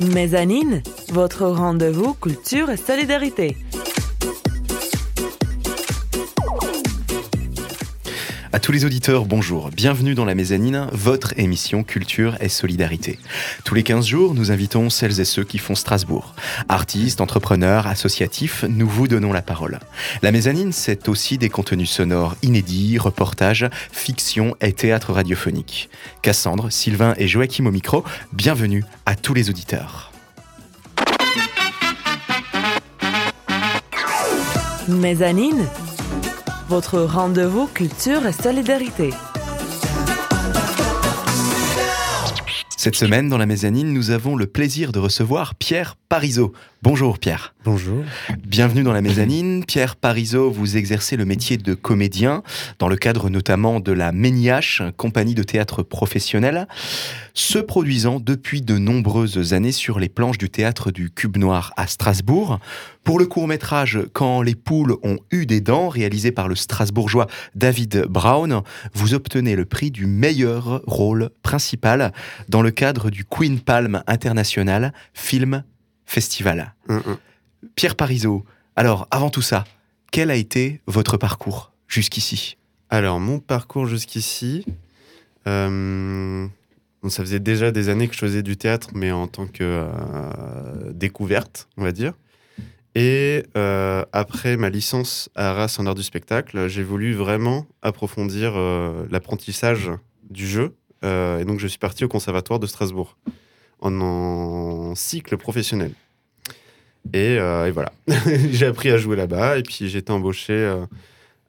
Mezzanine, votre rendez-vous culture et solidarité. Tous les auditeurs, bonjour. Bienvenue dans la Mezzanine, votre émission Culture et Solidarité. Tous les 15 jours, nous invitons celles et ceux qui font Strasbourg. Artistes, entrepreneurs, associatifs, nous vous donnons la parole. La Mezzanine, c'est aussi des contenus sonores inédits, reportages, fiction et théâtre radiophonique. Cassandre, Sylvain et Joachim au micro, bienvenue à tous les auditeurs. Votre rendez-vous culture et solidarité. Cette semaine, dans la mezzanine, nous avons le plaisir de recevoir Pierre Parisot. Bonjour Pierre. Bonjour. Bienvenue dans la mezzanine. Pierre Parisot, vous exercez le métier de comédien dans le cadre notamment de la Méniache, compagnie de théâtre professionnelle, se produisant depuis de nombreuses années sur les planches du théâtre du Cube Noir à Strasbourg. Pour le court-métrage Quand les poules ont eu des dents, réalisé par le strasbourgeois David Brown, vous obtenez le prix du meilleur rôle principal dans le cadre du Queen Palm International Film Festival. Mm, mm. Pierre Parisot, alors avant tout ça, quel a été votre parcours jusqu'ici? Alors, mon parcours jusqu'ici, euh, ça faisait déjà des années que je faisais du théâtre, mais en tant que euh, découverte, on va dire. Et euh, après ma licence à Arras en art du spectacle, j'ai voulu vraiment approfondir l'apprentissage du jeu. Et donc, je suis parti au Conservatoire de Strasbourg en, en cycle professionnel. Et, euh, et voilà, j'ai appris à jouer là-bas. Et puis, j'ai été embauché euh,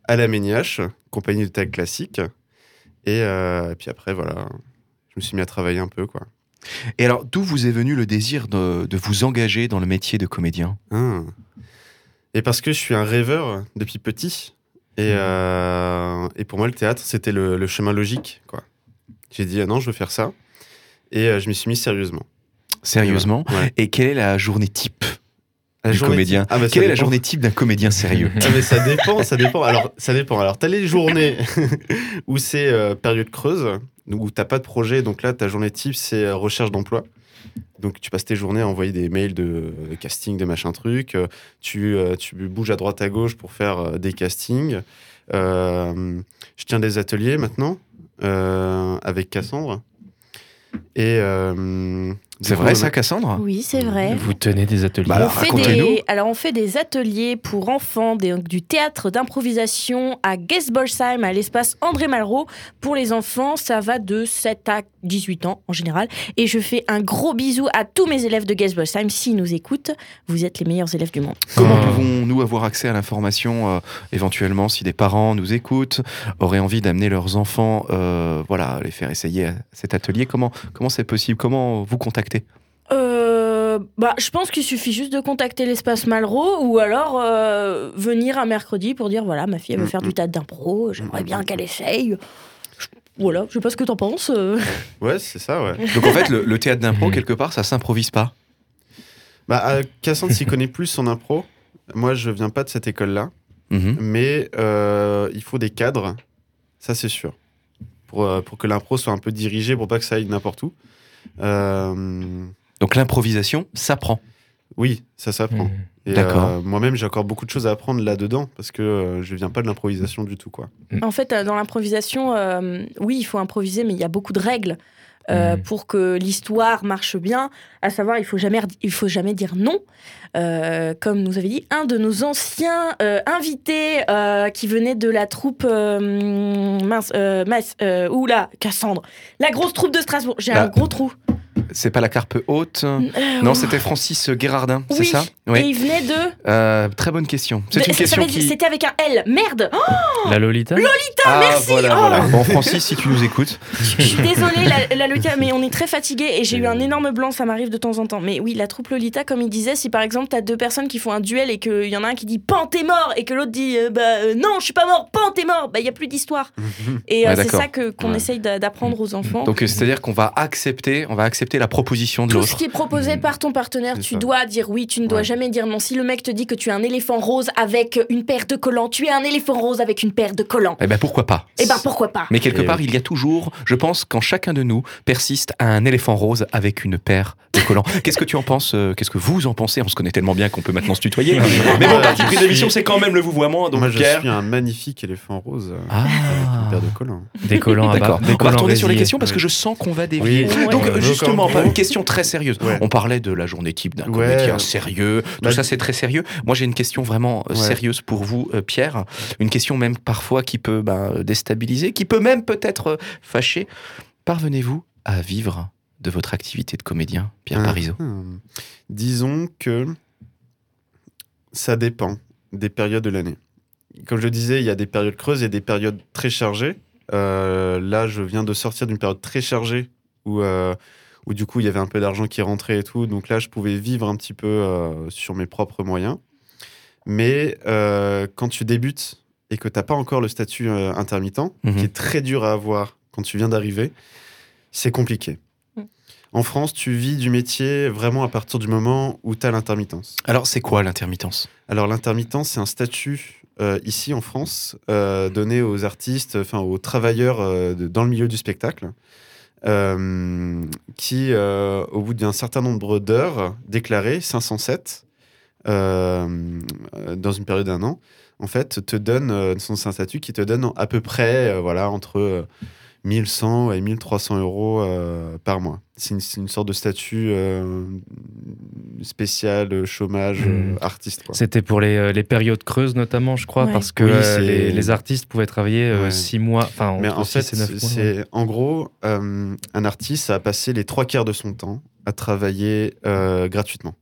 à la Méniache, compagnie de tag classique. Et, euh, et puis après, voilà, je me suis mis à travailler un peu, quoi. Et alors, d'où vous est venu le désir de, de vous engager dans le métier de comédien? Ah. Et parce que je suis un rêveur depuis petit. Et, euh, et pour moi, le théâtre, c'était le, le chemin logique. quoi. J'ai dit, ah non, je veux faire ça. Et euh, je m'y suis mis sérieusement. Sérieusement Ouais. Et quelle est la journée type La du comédien type- Ah, bah, Quelle est la journée type d'un comédien sérieux Ah, mais ça dépend, ça dépend. Alors, ça dépend. Alors, t'as les journées où c'est euh, période creuse, où t'as pas de projet. Donc là, ta journée type, c'est euh, recherche d'emploi. Donc, tu passes tes journées à envoyer des mails de casting, de machin truc. Euh, tu, tu bouges à droite à gauche pour faire des castings. Je tiens des ateliers maintenant avec Cassandre. Et euh, C'est vrai ça, Cassandre Oui, c'est vrai. Vous tenez des ateliers. Bah alors, on fait racontez-nous. des, alors on fait des ateliers pour enfants, des- du théâtre d'improvisation à Gesbolsheim, à l'espace André Malraux. Pour les enfants, ça va de 7 à 18 ans en général. Et je fais un gros bisou à tous mes élèves de Gesbolsheim. S'ils nous écoutent, vous êtes les meilleurs élèves du monde. Comment Ah. pouvons-nous avoir accès à l'information euh, éventuellement si des parents nous écoutent, auraient envie d'amener leurs enfants, euh, voilà, les faire essayer à cet atelier? Comment comment c'est possible? Comment vous contacter Euh, bah, je pense qu'il suffit juste de contacter l'espace Malraux ou alors euh, venir un mercredi pour dire voilà, ma fille elle veut Mm, faire mm. du théâtre d'impro, j'aimerais Mm, bien mm. qu'elle essaye. Je- Voilà, je sais pas ce que t'en penses. euh. Ouais, c'est ça, ouais. Donc en fait, le, le théâtre d'impro quelque part, ça s'improvise pas. Bah, Cassandre s'y connaît plus en impro. Moi, je viens pas de cette école-là. Mhm. mais euh, il faut des cadres, ça c'est sûr, pour, pour que l'impro soit un peu dirigé, pour pas que ça aille n'importe où. Euh, Donc l'improvisation, ça prend. oui, ça s'apprend. Mmh. Et, D'accord. euh, Moi-même, j'ai encore beaucoup de choses à apprendre là-dedans, parce que euh, je viens pas de l'improvisation du tout. quoi. En fait, euh, dans l'improvisation, euh, oui, il faut improviser, mais il y a beaucoup de règles euh, Mhm. pour que l'histoire marche bien. À savoir, il faut jamais, il faut jamais dire non. Euh, comme nous avait dit un de nos anciens euh, invités qui venait de la troupe mince, mince, oula, Cassandre, la grosse troupe de Strasbourg. J'ai Bah, un gros trou. C'est pas la carpe haute Euh, Non, c'était Francis Guérardin, c'est oui. ça Et il venait de. Euh, très bonne question. C'est une question qui. C'était avec un L. Merde. Oh, La Lolita ah, merci. Voilà, Oh. voilà. Bon, Francis, si tu nous écoutes. je suis désolée, la, la Lolita, mais on est très fatigué et j'ai eu un énorme blanc. Ça m'arrive de temps en temps. Mais oui, la troupe Lolita, comme il disait, si par exemple t'as deux personnes qui font un duel et qu'il y en a un qui dit Pan, t'es mort et que l'autre dit euh, Bah euh, non, je suis pas mort, Pan, t'es mort, bah il y a plus d'histoire. Et euh, Ouais, c'est ça que qu'on Ouais. essaye d'a- d'apprendre aux enfants. Donc, euh, c'est-à-dire qu'on va accepter, on va accepter la proposition de Tout l'autre. ce qui est proposé par ton partenaire, tu ça. dois dire oui, tu ne dois Ouais. jamais dire non. Si le mec te dit que tu es un éléphant rose avec une paire de collants, tu es un éléphant rose avec une paire de collants. Eh ben pourquoi pas? Eh ben pourquoi pas? Mais quelque Et part, oui. il y a toujours, je pense, quand chacun de nous persiste à un éléphant rose avec une paire de collants. Qu'est-ce que tu en penses euh, Qu'est-ce que vous en pensez? On se connaît tellement bien qu'on peut maintenant se tutoyer. Mais bon, parti pris de l'émission, c'est quand même le vouvoiement. Donc Moi, je Pierre. suis un magnifique éléphant rose euh, Ah. avec une paire de collants. Des collants D'accord. On va retourner sur les questions parce que je sens qu'on va dévier. Oui. Donc justement, pas- une question très sérieuse. Ouais. On parlait de la journée type d'un Ouais. comédien sérieux. Tout Bah, ça, c'est très sérieux. Moi, j'ai une question vraiment euh, Ouais. sérieuse pour vous, euh, Pierre. Une question même parfois qui peut ben, déstabiliser, qui peut même peut-être euh, fâcher. Parvenez-vous à vivre de votre activité de comédien, Pierre Parizeau? Hmm. Disons que ça dépend des périodes de l'année. Comme je le disais, il y a des périodes creuses et des périodes très chargées. Euh, là, je viens de sortir d'une période très chargée où, euh, où du coup, il y avait un peu d'argent qui rentrait et tout. Donc là, je pouvais vivre un petit peu euh, sur mes propres moyens. Mais euh, quand tu débutes et que tu n'as pas encore le statut euh, intermittent, Mhm. qui est très dur à avoir quand tu viens d'arriver, c'est compliqué. Mm. En France, tu vis du métier vraiment à partir du moment où tu as l'intermittence. Alors, c'est quoi l'intermittence? Alors l'intermittence, c'est un statut euh, ici en France euh, donné aux artistes, enfin aux travailleurs euh, de- dans le milieu du spectacle, euh, qui, euh, au bout d'un certain nombre d'heures déclarées, 507, euh, dans une période d'un an, en fait, te donne, c'est un statut qui te donne à peu près, voilà, entre 1100 et 1300 euros euh, par mois. C'est une, sorte de statut euh, spécial, euh, chômage, euh, artiste. C'était pour les, les périodes creuses notamment, je crois, Ouais. parce que Oui, les, les artistes pouvaient travailler euh, Ouais. six mois, enfin Mais en fait, c'est en gros, euh, un artiste a passé les trois quarts de son temps à travailler euh, gratuitement.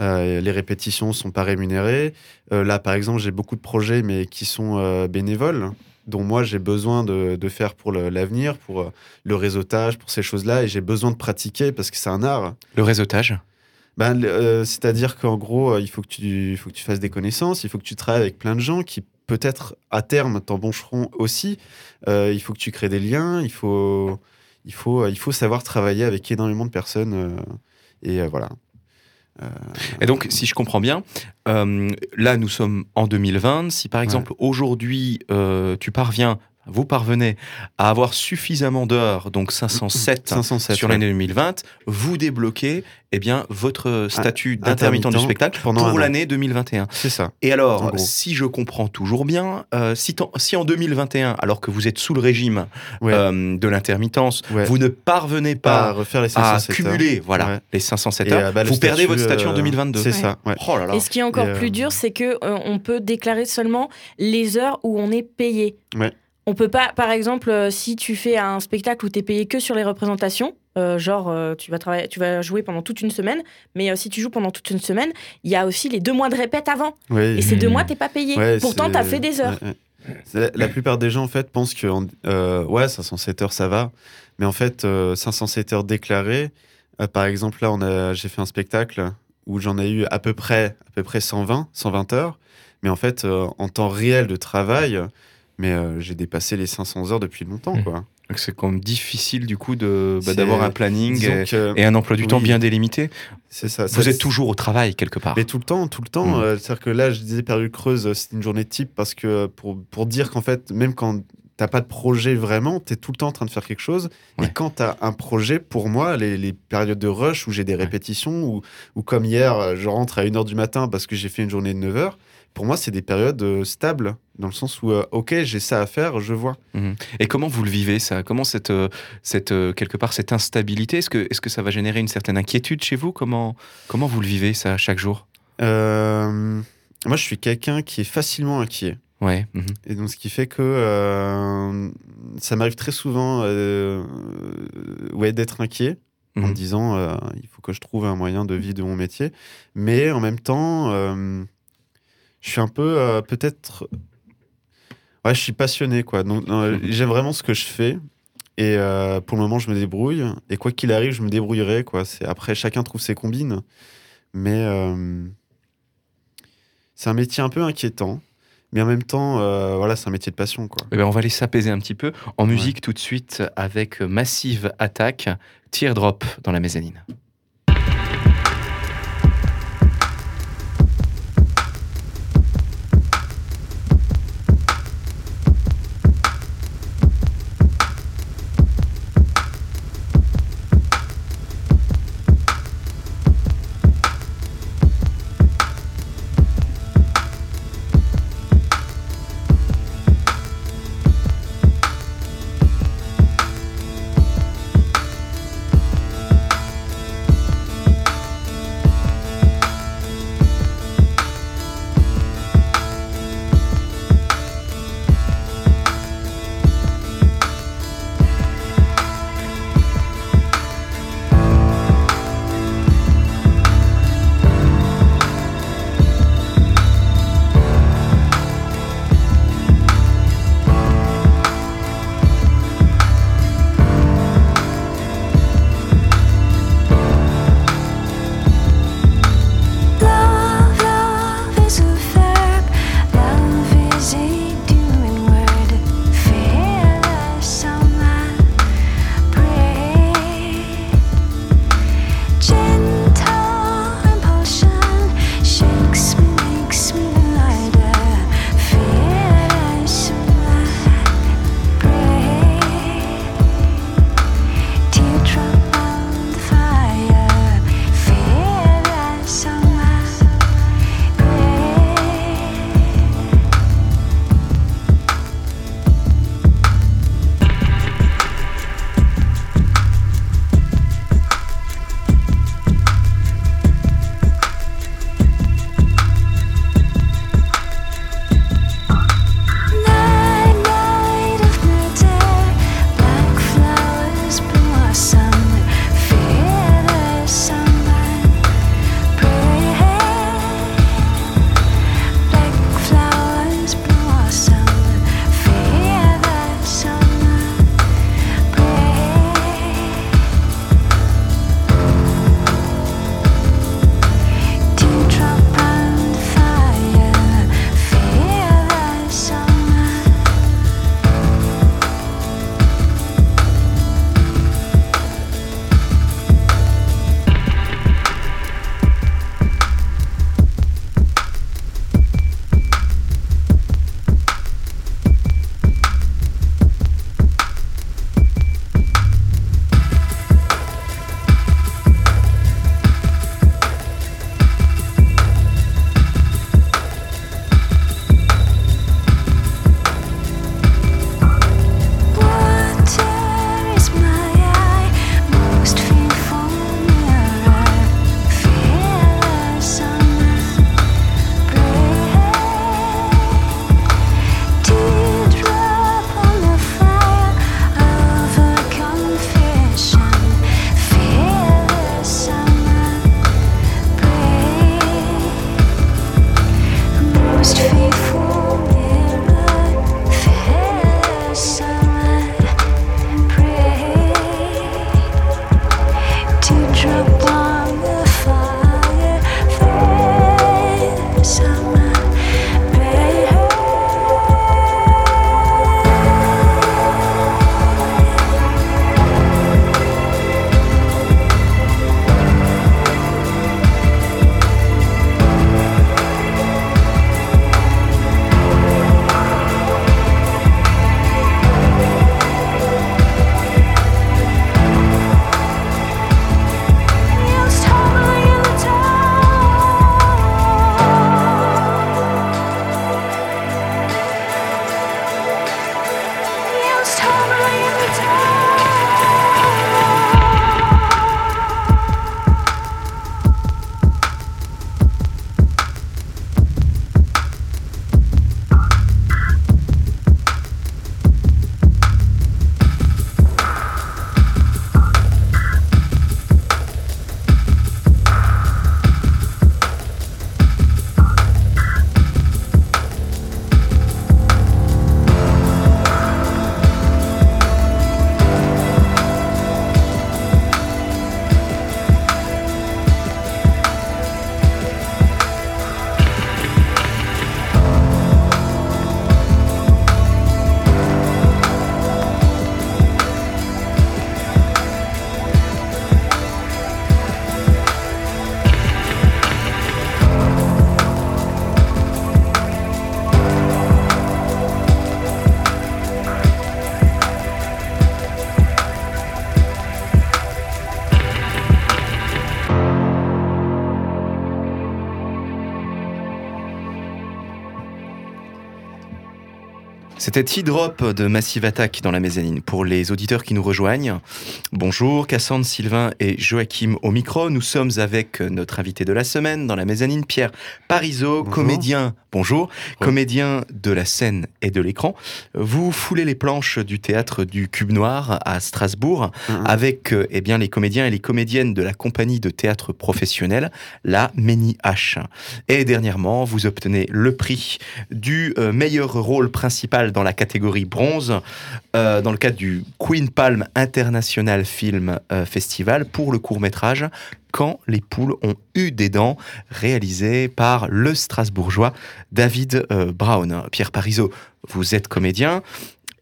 Euh, les répétitions sont pas rémunérées. Euh, là, par exemple, j'ai beaucoup de projets, mais qui sont euh, bénévoles, dont moi j'ai besoin de, de faire pour l'avenir, pour euh, le réseautage, pour ces choses-là, et j'ai besoin de pratiquer parce que c'est un art. Le réseautage? Ben, euh, C'est-à-dire qu'en gros, euh, il faut que, tu, faut que tu fasses des connaissances, il faut que tu travailles avec plein de gens qui peut-être à terme t'embaucheront aussi. Euh, il faut que tu crées des liens, il faut, il faut, il faut savoir travailler avec énormément de personnes. euh, et voilà. Et donc, si je comprends bien, euh, là, nous sommes en 2020. Si par exemple, aujourd'hui, euh, tu parviens, vous parvenez à avoir suffisamment d'heures, donc 507, 507 sur ouais. l'année 2020, vous débloquez eh bien, votre statut d'intermittent du intermittent spectacle pendant pour an. l'année 2021. C'est ça. Et alors, si je comprends toujours bien, euh, si, en 2021, alors que vous êtes sous le régime Ouais. euh, de l'intermittence, Ouais. vous ne parvenez Pas pas refaire les à 507 cumuler voilà, Ouais. les 507 Et, heures, euh, bah, vous perdez votre statut en euh, 2022. C'est Ouais. ça. ouais. Oh là là. Et ce qui est encore Et, euh, plus dur, c'est que euh, on peut déclarer seulement les heures où on est payé. Ouais. On peut pas, par exemple, euh, si tu fais un spectacle où tu es payé que sur les représentations, euh, genre euh, tu vas travailler, tu vas jouer pendant toute une semaine, mais euh, si tu joues pendant toute une semaine, il y a aussi les deux mois de répète avant. Et ces deux mois, t'es pas payé. Ouais, Pourtant, c'est- tu as fait des heures. La, la plupart des gens, en fait, pensent que ouais, 507 heures, ça va. Mais en fait, euh, 507 heures déclarées, par exemple, là, on a, j'ai fait un spectacle où j'en ai eu à peu près, à peu près 120, 120 heures. Mais en fait, en temps réel de travail, mais euh, j'ai dépassé les 500 heures depuis longtemps, quoi. Donc C'est quand même difficile du coup de bah, d'avoir un planning et, que et un emploi du temps bien délimité. c'est ça. Vous ça- êtes toujours au travail quelque part. Mais tout le temps, tout le temps. Mm. euh, C'est-à-dire que là, je disais période creuse, euh, c'est une journée type parce que pour, pour dire qu'en fait, même quand t'as pas de projet vraiment, tu es tout le temps en train de faire quelque chose. Ouais. Et quand tu as un projet, pour moi, les, les périodes de rush où j'ai des répétitions, ou, ou comme hier, je rentre à 1h du matin parce que j'ai fait une journée de 9 heures, pour moi, c'est des périodes euh, stables, dans le sens où, euh, ok, j'ai ça à faire, je vois. Et comment vous le vivez ça? Comment cette, euh, cette quelque part cette instabilité Est-ce que, est-ce que ça va générer une certaine inquiétude chez vous? Comment, comment vous le vivez ça chaque jour? Euh, moi, je suis quelqu'un qui est facilement inquiet. Ouais. mhm. Et donc, ce qui fait que euh, ça m'arrive très souvent ouais, d'être inquiet en me Mhm. disant euh, il faut que je trouve un moyen de vivre de mon métier. Mais en même temps, je suis un peu euh, peut-être. Ouais, je suis passionné, quoi. Donc, Mhm. j'aime vraiment ce que je fais. Et euh, pour le moment, je me débrouille. Et quoi qu'il arrive, je me débrouillerai, quoi. C'est après chacun trouve ses combines. Mais euh, c'est un métier un peu inquiétant. Mais en même temps, euh, voilà, c'est un métier de passion, quoi. Eh ben, on va aller s'apaiser un petit peu. En musique, tout de suite, avec Massive Attack, Teardrop dans la mezzanine. C'était T-Drop de Massive Attack dans la mezzanine. Pour les auditeurs qui nous rejoignent, bonjour, Cassandre, Sylvain et Joachim au micro. Nous sommes avec notre invité de la semaine dans la mezzanine, Pierre Bonjour. comédien, bonjour, comédien de la scène et de l'écran. Vous foulez les planches du théâtre du Cube Noir à Strasbourg Mhm. avec euh, eh bien, les comédiens et les comédiennes de la compagnie de théâtre professionnelle, la Meni H. Et dernièrement, vous obtenez le prix du euh, meilleur rôle principal dans la catégorie bronze euh, dans le cadre du Queen Palm International Film euh, Festival pour le court métrage Quand les poules ont eu des dents, réalisé par le Strasbourgeois David euh, Brown. Pierre Parisot, vous êtes comédien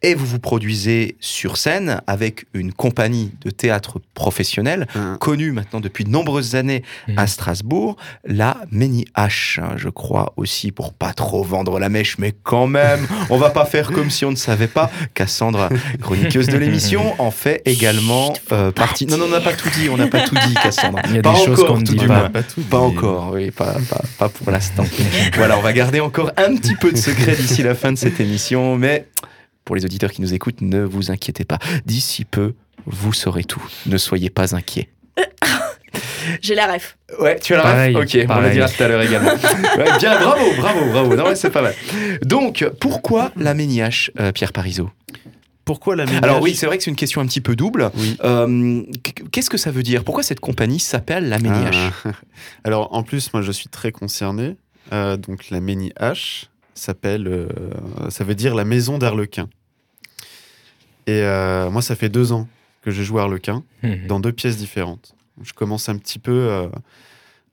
et vous vous produisez sur scène avec une compagnie de théâtre professionnelle Mhm. connue maintenant depuis de nombreuses années à Mhm. Strasbourg, la Meni H, hein, je crois aussi pour pas trop vendre la mèche, mais quand même, on va pas faire comme si on ne savait pas. Cassandre, chroniqueuse de l'émission, en fait également euh, partie. Non, non, on n'a pas tout dit, on n'a pas tout dit, Cassandre. Il y a pas des choses encore, qu'on ne tout dit du pas. Pas tout Pas dit. encore, oui, pas pour l'instant. voilà, on va garder encore un petit peu de secret d'ici la fin de cette émission, mais pour les auditeurs qui nous écoutent, ne vous inquiétez pas. D'ici peu, vous saurez tout. Ne soyez pas inquiets. J'ai la ref. Ouais, tu as la Pareil, ref Ok, on le pareil. dira tout à l'heure également. Ouais, bien, bravo, bravo, bravo. Non, ouais, c'est pas mal. Donc, pourquoi la méniache, euh, Pierre Parisot Pourquoi la ménage Alors oui, c'est vrai que c'est une question un petit peu double. Oui. Euh, Qu'est-ce que ça veut dire? Pourquoi cette compagnie s'appelle la méniache? Ah. Alors en plus, moi je suis très concerné. Euh, donc la Méni H s'appelle, euh, ça veut dire la maison d'Arlequin. Et euh, moi, ça fait deux ans que je joue Arlequin Mhm. dans deux pièces différentes. Je commence un petit peu euh,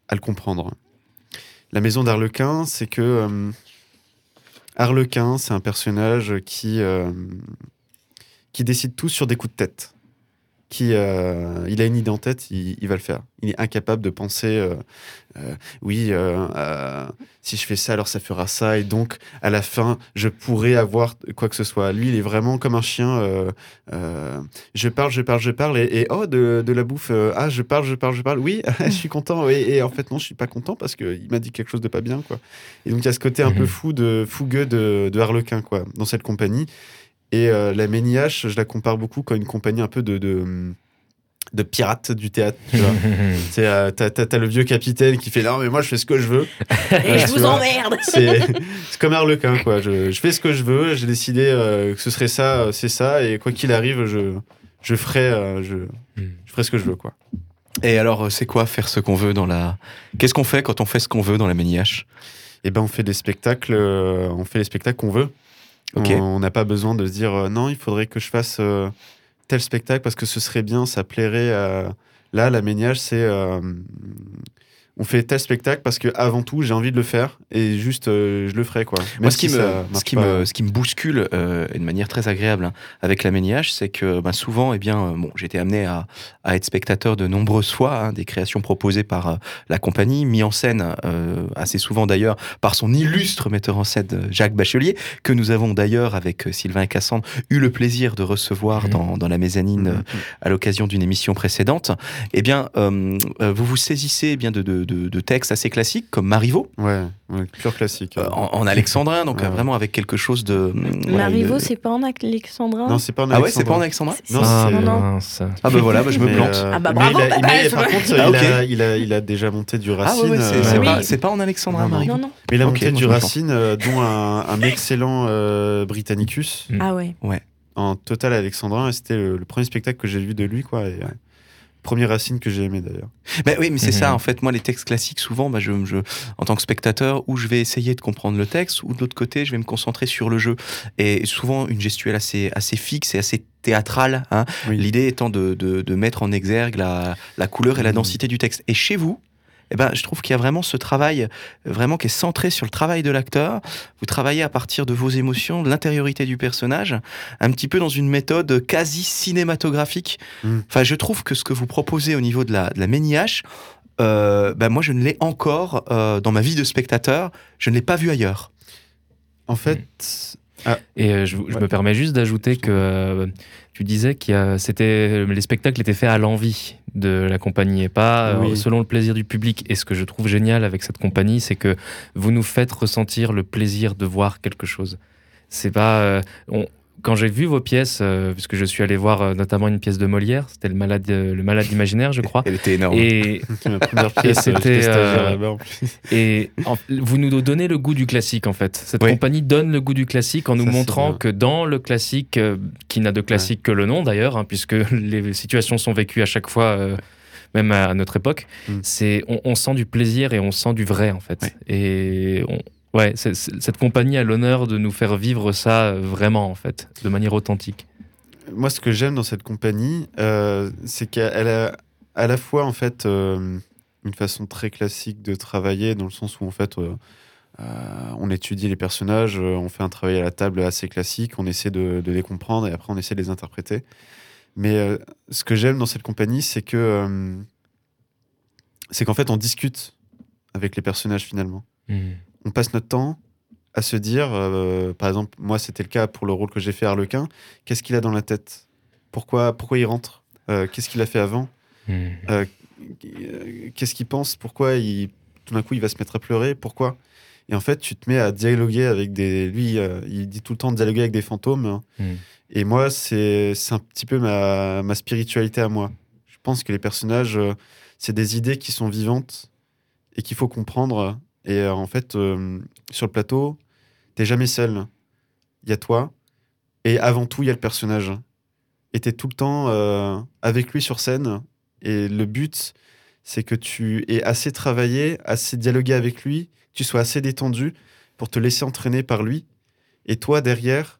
à le comprendre. La maison d'Arlequin, c'est que Arlequin, c'est un personnage qui, qui décide tout sur des coups de tête. Qui, euh, il a une idée en tête, il, il va le faire. Il est incapable de penser, euh, euh, oui, si je fais ça, alors ça fera ça, et donc à la fin, je pourrais avoir quoi que ce soit. Lui, il est vraiment comme un chien. je parle, je parle, je parle, et, et, oh, de, de la bouffe, ah, je parle, je parle, je parle, oui, je suis content, et en fait, non, je suis pas content parce qu'il m'a dit quelque chose de pas bien, quoi. Et donc, il y a ce côté un peu Mhm. fou, de, fougueux de, de Harlequin, quoi, dans cette compagnie. Et euh, la Méniache, je la compare beaucoup comme une compagnie un peu de, de, de pirates du théâtre, tu vois. C'est, euh, t'as, t'as- t'as le vieux capitaine qui fait non mais moi je fais ce que je veux. Et je tu vous vois. emmerde. C'est, c'est comme Harlequin quoi. Je, je fais ce que je veux. J'ai décidé euh, que ce serait ça, euh, c'est ça et quoi qu'il arrive, je, je ferai, euh, je, je ferai ce que je veux quoi. Et alors, euh, c'est quoi faire ce qu'on veut dans la... Qu'est-ce qu'on fait quand on fait ce qu'on veut dans la méniache? Et ben on fait des spectacles, euh, on fait les spectacles qu'on veut. On n'a pas besoin de se dire euh, non, il faudrait que je fasse euh, tel spectacle parce que ce serait bien, ça plairait. Là, la méniage, c'est euh, on fait tel spectacle parce que avant tout, j'ai envie de le faire et juste euh, je le ferai quoi. Même Moi, ce qui, si me, ce, qui pas. me, ce qui me bouscule euh, et de manière très agréable hein, avec la méniage, c'est que ben, souvent, eh bien, euh, bon, j'ai été amené à, à être spectateur de nombreuses fois hein, des créations proposées par euh, la compagnie, mis en scène assez souvent d'ailleurs par son illustre metteur en scène Jacques Bachelier, que nous avons d'ailleurs avec Sylvain et Cassandre eu le plaisir de recevoir Mhm. dans, dans la mezzanine euh, Mhm. à l'occasion d'une émission précédente. Eh bien, vous vous saisissez eh bien de, de, de, de textes assez classiques comme Marivaux, Ouais, ouais, pur classique. euh, en, en alexandrin, donc Ouais. euh, vraiment avec quelque chose de. voilà, Marivaux, une- c'est pas en alexandrin Non, c'est pas en Ah ouais, c'est pas en alexandrin. alexandrin Non, ah, c'est- non. Ah bah voilà, bah, je me Mais, plante. euh, Ah bah mais bravo, il a- bah, mais par contre, Ah, il, a, il, a, il a déjà monté du Ah Racine. ouais, ouais, c'est euh, oui. pas, c'est pas en alexandrin. Marivaux. Non, non. Mais il a monté du. Racine, euh, dont un, un excellent euh, Britannicus. Ah ouais. en total alexandrin. Et c'était le, le premier spectacle que j'ai vu de lui, quoi. Et, euh, premier Racine que j'ai aimé d'ailleurs. Bah oui, mais c'est Mhm. ça, en fait, moi, les textes classiques, souvent, bah, je, je, en tant que spectateur, où je vais essayer de comprendre le texte, ou de l'autre côté, je vais me concentrer sur le jeu. Et souvent, une gestuelle assez, assez fixe et assez théâtrale, hein, Oui. l'idée étant de, de, de mettre en exergue la, la couleur et la Mhm. densité du texte. Et chez vous, eh ben, je trouve qu'il y a vraiment ce travail, euh, vraiment qui est centré sur le travail de l'acteur. Vous travaillez à partir de vos émotions, de l'intériorité du personnage, un petit peu dans une méthode quasi cinématographique. Mm. Enfin, je trouve que ce que vous proposez au niveau de la, de la méniache, euh, ben moi, je ne l'ai encore euh, dans ma vie de spectateur, je ne l'ai pas vu ailleurs. En fait, Et euh, je, je Ouais. me permets juste d'ajouter que euh, tu disais que c'était les spectacles étaient faits à l'envie de la compagnie et pas euh, Oui. selon le plaisir du public. Et ce que je trouve génial avec cette compagnie, c'est que vous nous faites ressentir le plaisir de voir quelque chose. C'est pas. euh, on- quand j'ai vu vos pièces, euh, puisque je suis allé voir euh, notamment une pièce de Molière, c'était le malade, euh, le malade imaginaire, je crois. Elle était énorme. Et, ma première pièce. c'était, euh, plus. et en- vous nous donnez le goût du classique en fait. Cette Oui. compagnie donne le goût du classique en nous Ça, montrant que dans le classique, euh, qui n'a de classique que le nom d'ailleurs, hein, puisque les situations sont vécues à chaque fois, euh, même à notre époque, Mm. c'est on, on sent du plaisir et on sent du vrai en fait. Et on- ouais, cette compagnie a l'honneur de nous faire vivre ça euh, vraiment en fait, de manière authentique. Moi, ce que j'aime dans cette compagnie, euh, c'est qu'elle a à la fois en fait euh, une façon très classique de travailler, dans le sens où en fait euh, on étudie les personnages, on fait un travail à la table assez classique, on essaie de, de les comprendre et après on essaie de les interpréter. Mais ce que j'aime dans cette compagnie, c'est que c'est qu'en fait on discute avec les personnages finalement on passe notre temps à se dire, euh, par exemple, moi c'était le cas pour le rôle que j'ai fait Harlequin, qu'est-ce qu'il a dans la tête? Pourquoi, pourquoi il rentre? Euh, Qu'est-ce qu'il a fait avant? Mm. Euh, Qu'est-ce qu'il pense? Pourquoi il, tout d'un coup il va se mettre à pleurer? Pourquoi? Et en fait, tu te mets à dialoguer avec des. Lui, il dit tout le temps de dialoguer avec des fantômes. Mm. Et moi, c'est un petit peu ma, ma spiritualité à moi. Je pense que les personnages, c'est des idées qui sont vivantes et qu'il faut comprendre. Et euh, en fait, euh, sur le plateau, t'es jamais seul. Il y a toi. Et avant tout, il y a le personnage. Et t'es tout le temps euh, avec lui sur scène. Et le but, c'est que tu aies assez travaillé, assez dialogué avec lui, que tu sois assez détendu pour te laisser entraîner par lui. Et toi, derrière,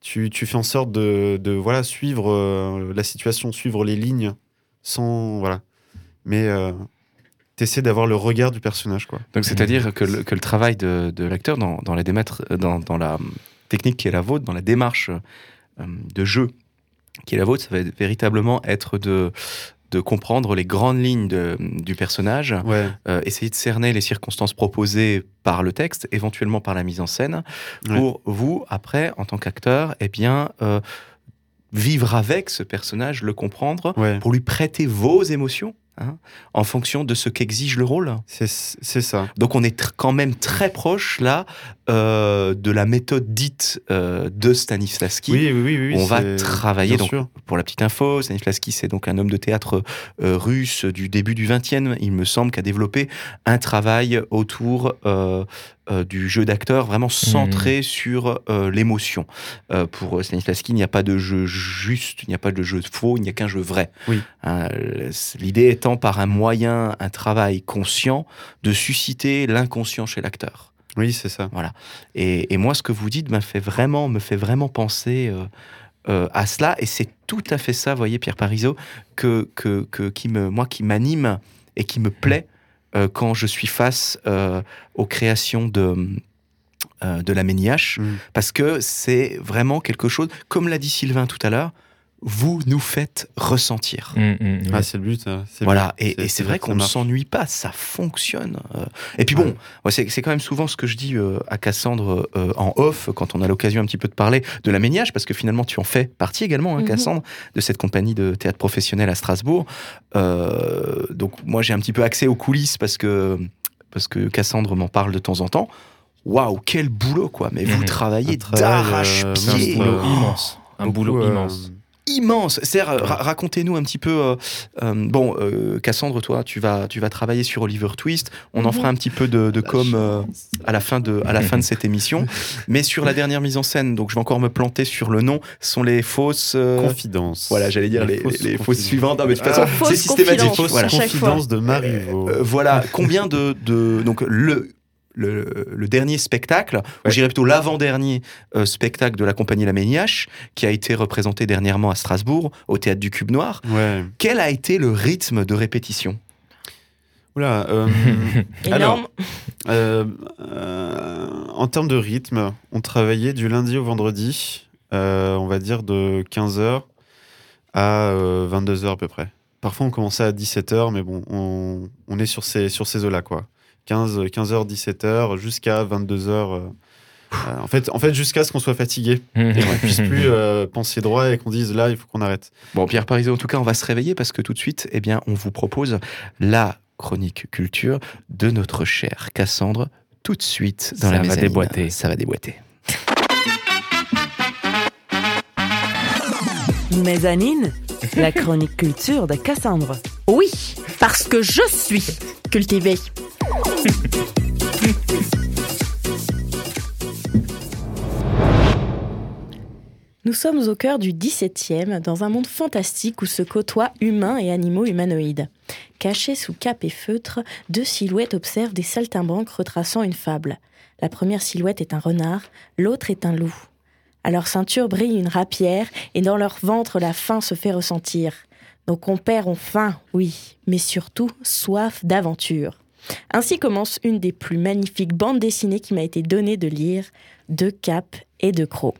tu, tu fais en sorte de, de, voilà, suivre la situation, suivre les lignes, sans. Voilà. Mais tu essaies d'avoir le regard du personnage, quoi. Donc, c'est-à-dire que le, que le travail de, de l'acteur dans, dans, la démettre- dans, dans la technique qui est la vôtre, dans la démarche euh, de jeu qui est la vôtre, ça va véritablement être de, de comprendre les grandes lignes de- du personnage, Ouais. euh, essayer de cerner les circonstances proposées par le texte, éventuellement par la mise en scène, pour vous, après, en tant qu'acteur, eh bien, euh, vivre avec ce personnage, le comprendre, Ouais. pour lui prêter vos émotions, hein, en fonction de ce qu'exige le rôle. C'est ça. Donc on est quand même très proche là euh, de la méthode dite euh, de Stanislavski. Oui, oui, oui. on va travailler. bien Donc, sûr. pour la petite info, Stanislavski, c'est donc un homme de théâtre euh, russe du début du XXe, il me semble, qui a développé un travail autour euh, du jeu d'acteur vraiment centré sur euh, l'émotion. Euh, pour Stanislavski, il n'y a pas de jeu juste, il n'y a pas de jeu faux, il n'y a qu'un jeu vrai. Oui. Hein, L'idée étant par un moyen, un travail conscient, de susciter l'inconscient chez l'acteur. Oui, c'est ça. Et, et moi, ce que vous dites m'a fait vraiment, me fait vraiment penser euh, à cela. Et c'est tout à fait ça, voyez, Pierre que, que, que- qui me, moi, qui m'anime et qui me plaît euh, quand je suis face euh, aux créations de, euh, de la Méniache. Mm. Parce que c'est vraiment quelque chose, comme l'a dit Sylvain tout à l'heure, vous nous faites ressentir. Mm, mm, ouais. Ah, c'est le but. hein. Voilà, but. et, et c'est vrai qu'on ne s'ennuie pas, ça fonctionne. euh. Et puis bon, Ouais. ouais, c'est quand même souvent ce que je dis euh, à Cassandre euh, en off, quand on a l'occasion un petit peu de parler de la Méniage, parce que finalement tu en fais partie également, hein, Mhm. Cassandre, de cette compagnie de théâtre professionnel à Strasbourg. Euh, donc moi j'ai un petit peu accès aux coulisses parce que, parce que Cassandre m'en parle de temps en temps. Waouh, quel boulot quoi Mais vous travaillez d'arrache-pied. un boulot Oh. immense. Un boulot euh, immense. Immense. C'est-à-dire, ra- racontez-nous un petit peu. euh, euh, bon, euh, Cassandre, toi, tu vas, tu vas travailler sur Oliver Twist. On en Mhm. fera un petit peu de, de com euh, à la fin de, à la fin de cette émission. Mais sur la dernière mise en scène, donc je vais encore me planter sur le nom. Ce sont les fausses. euh, Confidence. voilà, j'allais dire les, les- les fausses suivantes. Non, mais de toute façon, Ah, c'est fausses systématique. confidences. Fausse Voilà. à chaque fois. confidence de Marivaux. Euh, voilà, combien de, de donc le le, le dernier spectacle, ou Ouais. je dirais plutôt l'avant-dernier euh, spectacle de la compagnie La Méniache, qui a été représenté dernièrement à Strasbourg, au théâtre du Cube Noir. Ouais. Quel a été le rythme de répétition? Oula. euh. Euh, euh, en termes de rythme, on travaillait du lundi au vendredi, euh, on va dire de 15h à 22h à peu près. Parfois on commençait à 17h, mais bon, on, on est sur ces, sur ces eaux-là, quoi. 15, 15h, 17h, jusqu'à 22h. euh, euh, en fait, en fait jusqu'à ce qu'on soit fatigué et qu'on puisse plus euh, penser droit et qu'on dise là, il faut qu'on arrête. Bon, Pierre Parisot, en tout cas, on va se réveiller parce que tout de suite, eh bien, on vous propose la chronique culture de notre chère Cassandre tout de suite dans Ça la va déboîter. Ça va déboîter. Mezzanine, la chronique culture de Cassandre. Oui, parce que je suis cultivée. Nous sommes au cœur du 17e, dans un monde fantastique où se côtoient humains et animaux humanoïdes. Cachés sous cape et feutre, deux silhouettes observent des saltimbanques retraçant une fable. La première silhouette est un renard, l'autre est un loup. À leur ceinture brille une rapière et dans leur ventre la faim se fait ressentir. Nos compères ont faim, oui, mais surtout soif d'aventure. Ainsi commence une des plus magnifiques bandes dessinées qui m'a été donnée de lire, De Cap et de Crocs.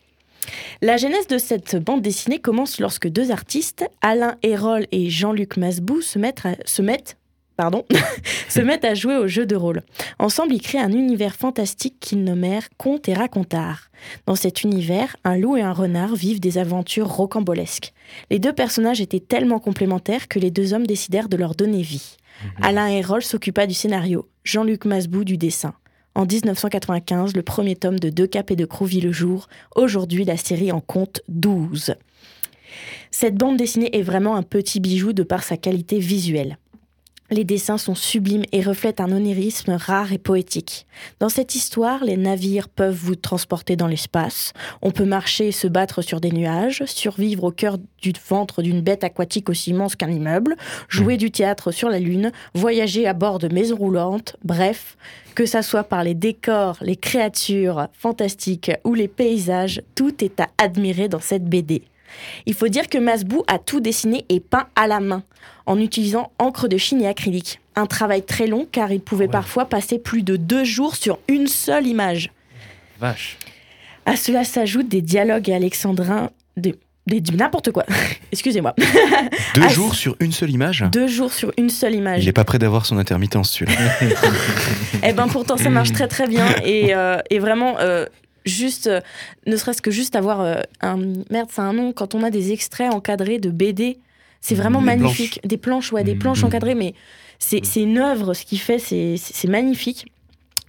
La genèse de cette bande dessinée commence lorsque deux artistes, Alain Hérol et Jean-Luc Masbou, se mettent pardon, se mettent à jouer au jeu de rôle. Ensemble, ils créent un univers fantastique qu'ils nommèrent Contes et Racontards. Dans cet univers, un loup et un renard vivent des aventures rocambolesques. Les deux personnages étaient tellement complémentaires que les deux hommes décidèrent de leur donner vie. Alain Hérol s'occupa du scénario, Jean-Luc Masbou du dessin. En 1995, le premier tome de Deux Cap et de Croc vit le jour. Aujourd'hui, la série en compte 12. Cette bande dessinée est vraiment un petit bijou de par sa qualité visuelle. Les dessins sont sublimes et reflètent un onirisme rare et poétique. Dans cette histoire, les navires peuvent vous transporter dans l'espace, on peut marcher et se battre sur des nuages, survivre au cœur du ventre d'une bête aquatique aussi immense qu'un immeuble, jouer du théâtre sur la Lune, voyager à bord de maisons roulantes, bref, que ça soit par les décors, les créatures fantastiques ou les paysages, tout est à admirer dans cette BD. Il faut dire que Masbou a tout dessiné et peint à la main, en utilisant encre de Chine et acrylique. Un travail très long car il pouvait parfois passer plus de deux jours sur une seule image. Vache. À cela s'ajoutent des dialogues alexandrins, de, des- du n'importe quoi. Excusez-moi. Deux Ah, jours sur une seule image Deux jours sur une seule image. Il est pas prêt d'avoir son intermittence, celui-là. Eh ben pourtant ça marche très très bien et, euh, et vraiment euh, juste euh, ne serait-ce que juste avoir euh, un merde c'est un nom quand on a des extraits encadrés de BD c'est vraiment Des magnifique. Des planches ouais des planches Mhm. encadrées mais c'est c'est une œuvre ce qu'il fait c'est magnifique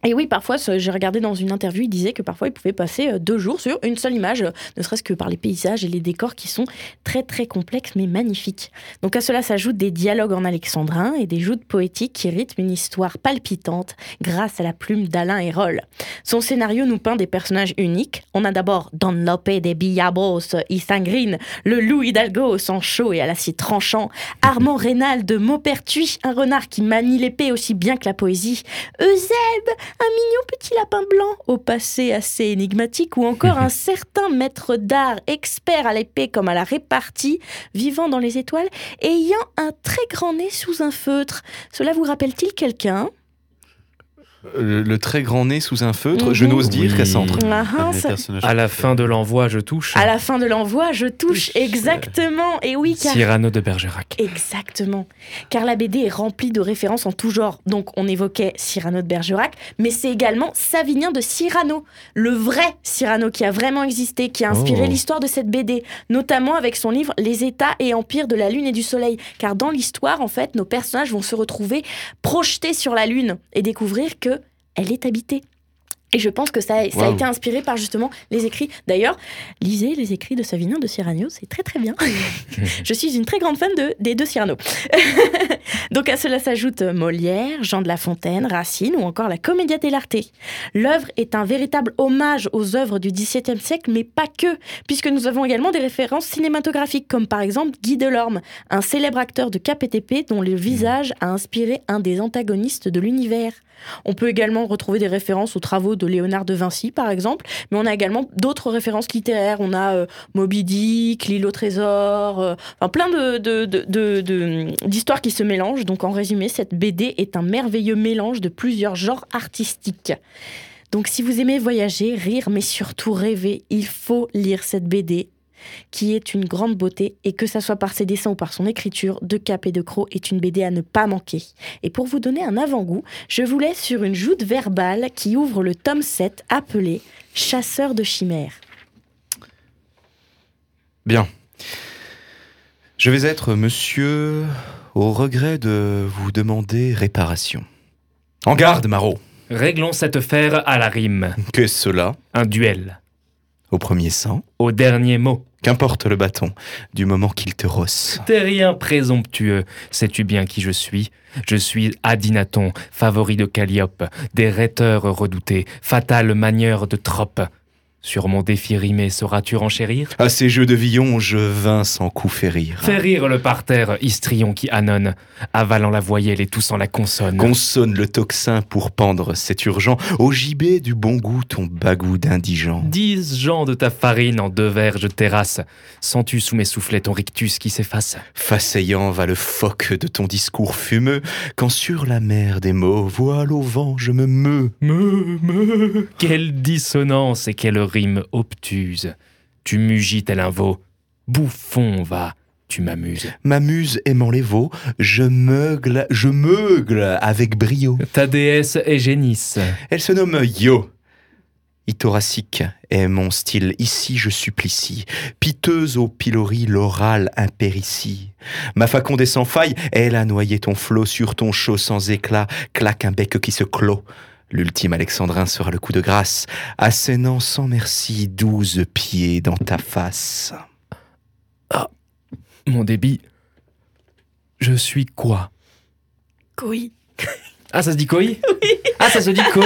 et oui, parfois, j'ai regardé dans une interview, il disait que parfois il pouvait passer euh, deux jours sur une seule image, euh, ne serait-ce que par les paysages et les décors qui sont très très complexes mais magnifiques. Donc à cela s'ajoutent des dialogues en alexandrin et des joutes poétiques qui rythment une histoire palpitante grâce à la plume d'Alain Hérol. Son scénario nous peint des personnages uniques. On a d'abord Don Lope de Billabos y Sangrine, le loup Hidalgo au sang chaud et à l'acier tranchant, Armand Rénal de Maupertuis, un renard qui manie l'épée aussi bien que la poésie, Eusèbe, un mignon petit lapin blanc au passé assez énigmatique, ou encore un certain maître d'art expert à l'épée comme à la répartie, vivant dans les étoiles, ayant un très grand nez sous un feutre. Cela vous rappelle-t-il quelqu'un? Le, le très grand nez sous un feutre, je Mhm. n'ose dire, Oui. Cassandre. Ah, ça- personnages À la fin de l'envoi, je touche. À la fin de l'envoi, je touche exactement. Et oui, car Cyrano de Bergerac. Exactement. Car la BD est remplie de références en tout genre. Donc, on évoquait Cyrano de Bergerac, mais c'est également Savinien de Cyrano, le vrai Cyrano qui a vraiment existé, qui a inspiré Oh. l'histoire de cette BD, notamment avec son livre Les États et Empires de la Lune et du Soleil. Car dans l'histoire, en fait, nos personnages vont se retrouver projetés sur la Lune et découvrir que elle est habitée. Et je pense que ça, a- ça a Waouh. été inspiré par justement les écrits. D'ailleurs, lisez les écrits de Savinien de Cyrano, c'est très très bien. je suis une très grande fan de, des deux Cyrano. Donc à cela s'ajoutent Molière, Jean de La Fontaine, Racine ou encore la Commedia dell'arte. L'œuvre est un véritable hommage aux œuvres du XVIIe siècle, mais pas que, puisque nous avons également des références cinématographiques, comme par exemple Guy Delorme, un célèbre acteur de KPTP dont le visage a inspiré un des antagonistes de l'univers. On peut également retrouver des références aux travaux de Léonard de Vinci, par exemple, mais on a également d'autres références littéraires. On a euh, Moby Dick, L'île au trésor, euh, plein de, de- d'histoires qui se mélangent. Donc en résumé, cette BD est un merveilleux mélange de plusieurs genres artistiques. Donc si vous aimez voyager, rire, mais surtout rêver, il faut lire cette BD qui est une grande beauté et que ça soit par ses dessins ou par son écriture, De Cap et de Croc est une BD à ne pas manquer. Et pour vous donner un avant-goût, je vous laisse sur une joute verbale qui ouvre le tome 7 appelé Chasseur de chimères. Bien. Je vais être monsieur au regret de vous demander réparation. En garde, Marot. Réglons cette affaire à la rime. Qu'est-ce cela? Un duel. Au premier sang Au dernier mot. Qu'importe le bâton, du moment qu'il te rosse. T'es rien présomptueux, sais-tu bien qui je suis? Je suis Adinaton, favori de Calliope, des rhéteurs redoutés, fatale manière de trope. Sur mon défi rimé, sauras-tu renchérir À ces jeux de Villon, je vins sans coup férir. Fais rire le parterre, histrion qui annonne, avalant la voyelle et toussant la consonne. Consonne le tocsin pour pendre, c'est urgent. Au gibet du bon goût, ton bagou d'indigent. Dix gens de ta farine en deux verres je terrasse. Sens-tu sous mes soufflets ton rictus qui s'efface Façayant va le phoque de ton discours fumeux, quand sur la mer des mots, voile au vent, je me meus. Me, me, quelle dissonance et quelle rime obtuse. Tu mugis tel un veau. Bouffon, va, tu m'amuses. M'amuse aimant les veaux, je meugle, je meugle avec brio. Ta déesse est génisse. Elle se nomme Yo. Ithoracique est mon style, ici je supplicie. Piteuse au pilori, l'oral impéritie. Ma faconde est sans faille, elle a noyé ton flot sur ton chaud sans éclat, claque un bec qui se clôt. L'ultime alexandrin sera le coup de grâce, assénant sans merci douze pieds dans ta face. Mon débit. Je suis quoi? Oui. Ah, ça se dit koi? Ah, ça se dit koi?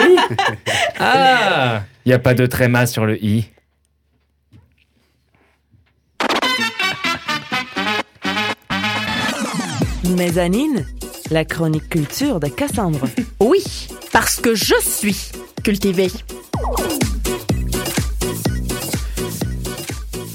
Ah Y a pas de tréma sur le i. Mezzanine, la chronique culture de Cassandre. Oui, parce que je suis cultivée.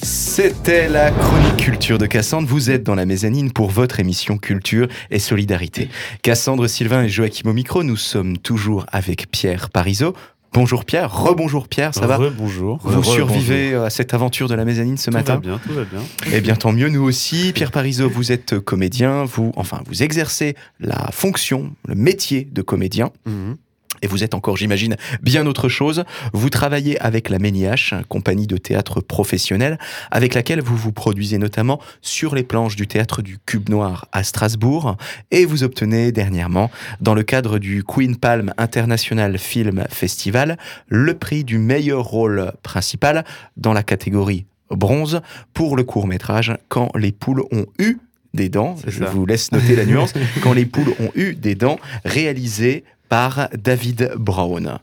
C'était la chronique culture de Cassandre. Vous êtes dans la mezzanine pour votre émission Culture et Solidarité. Cassandre, Sylvain et Joachim au micro, nous sommes toujours avec Pierre Parisot. Bonjour Pierre, rebonjour Pierre, ça va Bonjour. Vous survivez à cette aventure de la mezzanine ce Tout matin va bien, tout va bien. Eh bien, tant mieux, nous aussi. Pierre Parisot, vous êtes comédien, vous, enfin, vous exercez la fonction, le métier de comédien. Mhm. Et vous êtes encore, j'imagine, bien autre chose. Vous travaillez avec la Méniache, compagnie de théâtre professionnelle, avec laquelle vous vous produisez notamment sur les planches du théâtre du Cube Noir à Strasbourg. Et vous obtenez dernièrement, dans le cadre du Queen Palm International Film Festival, le prix du meilleur rôle principal dans la catégorie bronze pour le court métrage Quand les poules ont eu des dents. Je ça. vous laisse noter la nuance. Quand les poules ont eu des dents, réalisé par David Brown.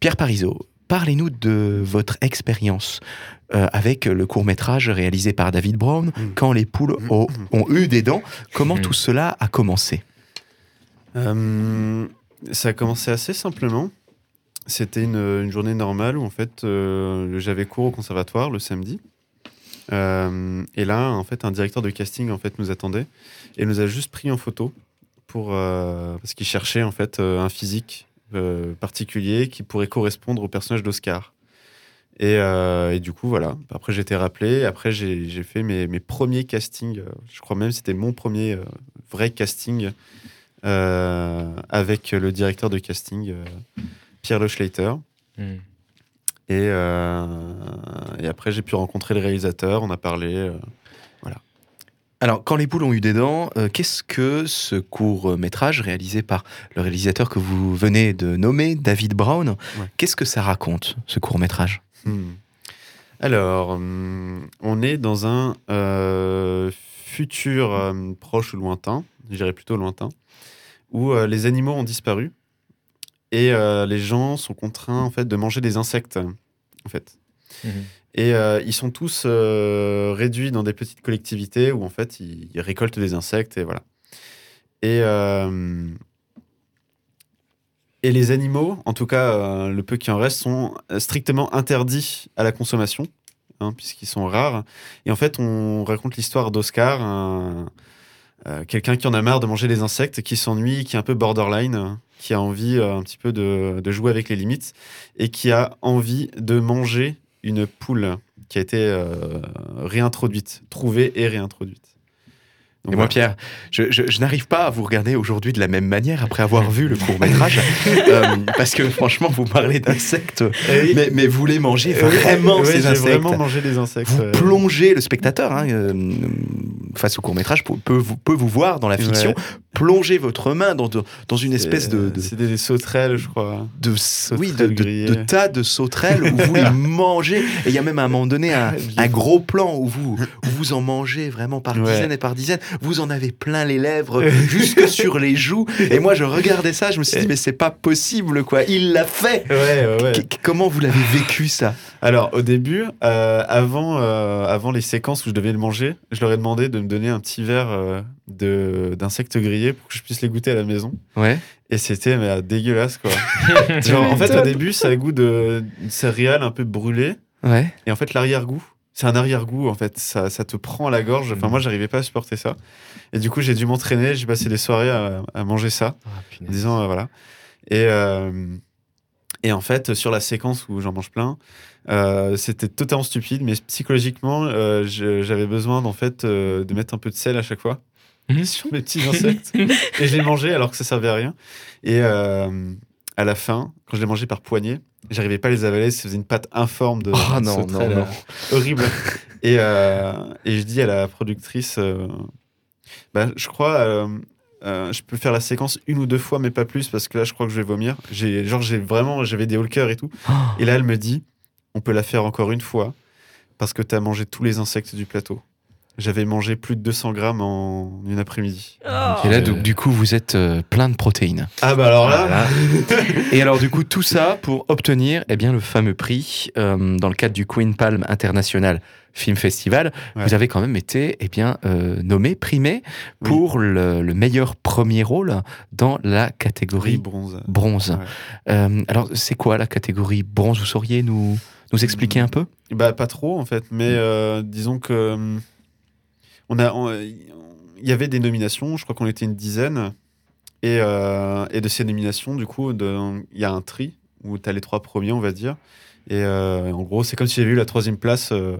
Pierre Parisot, parlez-nous de votre expérience euh, avec le court métrage réalisé par David Brown, Mm. Quand les poules ont, ont eu des dents. Comment Mm. tout cela a commencé? Euh, ça a commencé assez simplement. C'était une, une journée normale où en fait euh, j'avais cours au conservatoire le samedi. Euh, et là, en fait, un directeur de casting en fait nous attendait et nous a juste pris en photo pour euh, parce qu'il cherchait en fait euh, un physique euh, particulier qui pourrait correspondre au personnage d'Oscar. Et, euh, et du coup, voilà. Après, j'ai été rappelé. Après, j'ai fait mes, mes premiers castings. Je crois même que c'était mon premier euh, vrai casting euh, avec le directeur de casting, Pierre Le Schleiter. Hmm. Et, et après, j'ai pu rencontrer le réalisateur. On a parlé. Alors, Quand les poules ont eu des dents, euh, qu'est-ce que ce court métrage réalisé par le réalisateur que vous venez de nommer, David Brown, Ouais. qu'est-ce que ça raconte, ce court métrage Hmm. Alors, hum, on est dans un euh, futur euh, proche ou lointain, je dirais plutôt lointain, où euh, les animaux ont disparu et euh, les gens sont contraints en fait de manger des insectes. En fait. Mhm. Et euh, ils sont tous euh, réduits dans des petites collectivités où en fait ils, récoltent des insectes et voilà. Et, euh, les animaux, en tout cas le peu qui en reste, sont strictement interdits à la consommation, hein, puisqu'ils sont rares. Et en fait, on raconte l'histoire d'Oscar, un- quelqu'un qui en a marre de manger des insectes, qui s'ennuie, qui est un peu borderline, qui a envie un petit peu de jouer avec les limites, et qui a envie de manger une poule qui a été euh, réintroduite, trouvée et réintroduite. Donc Et moi. Pierre, je, je- je n'arrive pas à vous regarder aujourd'hui de la même manière après avoir vu le court métrage, parce que franchement, vous parlez d'insectes, oui. mais, mais vous les mangez vraiment oui, ces insectes. vraiment mangé des insectes. Vous plongez le spectateur hein, euh, face au court métrage peut, peut vous, peut vous voir dans la fiction, Ouais. plonger votre main dans, de- dans une espèce de, de, C'était des sauterelles, je crois. de- oui, de, tas de sauterelles où vous les mangez. Et il y a même à un moment donné un, un gros plan où vous, où vous en mangez vraiment par Ouais. dizaines et par dizaines. Vous en avez plein les lèvres jusque sur les joues. Et moi, je regardais ça, je me suis dit, mais c'est pas possible, quoi. Il l'a fait. Ouais, ouais, Comment vous l'avez vécu, ça? Alors, au début, euh, avant, euh, avant les séquences où je devais le manger, je leur ai demandé de me donner un petit verre euh, de- d'insectes grillés pour que je puisse les goûter à la maison. Ouais. Et c'était mais, dégueulasse, quoi. Genre, en fait, au début, ça a le goût de de céréales un peu brûlées. Ouais. Et en fait, l'arrière-goût, c'est un arrière-goût, en fait. Ça, ça te prend à la gorge. Enfin, moi, j'arrivais pas à supporter ça. Et du coup, j'ai dû m'entraîner. J'ai passé des soirées à, à manger ça. Ah, en disant, euh, voilà. Et, euh, et en fait, sur la séquence où j'en mange plein, euh, c'était totalement stupide, mais psychologiquement, j'avais besoin d'en fait de mettre un peu de sel à chaque fois Mhm. sur mes petits insectes. et je les mangeais alors que ça servait à rien. Et à la fin, quand je les mangeais par poignée, j'arrivais pas à les avaler, ça faisait une pâte informe de Oh non, non, non. horrible. et, euh, et je dis à la productrice, euh, bah, je crois, euh, je peux faire la séquence une ou deux fois, mais pas plus, parce que là, je crois que je vais vomir. J'ai, genre, j'ai vraiment, j'avais des cœur et tout. Et là, elle me dit, on peut la faire encore une fois, parce que tu as mangé tous les insectes du plateau. J'avais mangé plus de 200 grammes en une après-midi. Et là, donc, du coup, vous êtes euh, plein de protéines. Ah bah alors là, Voilà. Et alors, du coup, tout ça pour obtenir eh bien, le fameux prix euh, dans le cadre du Queen Palm International Film Festival. Ouais. Vous avez quand même été eh bien, euh, nommé, primé pour le, le meilleur premier rôle dans la catégorie bronze. bronze. Ouais. Euh, alors, c'est quoi la catégorie bronze? Vous sauriez nous, nous expliquer un peu? Bah pas trop en fait, mais euh, disons que hum, on a, il y avait des nominations, je crois qu'on était une dizaine, et, euh, et de ces nominations, du coup, il y a un tri où tu as les trois premiers, on va dire, et euh, en gros, c'est comme si j'avais eu la troisième place. euh,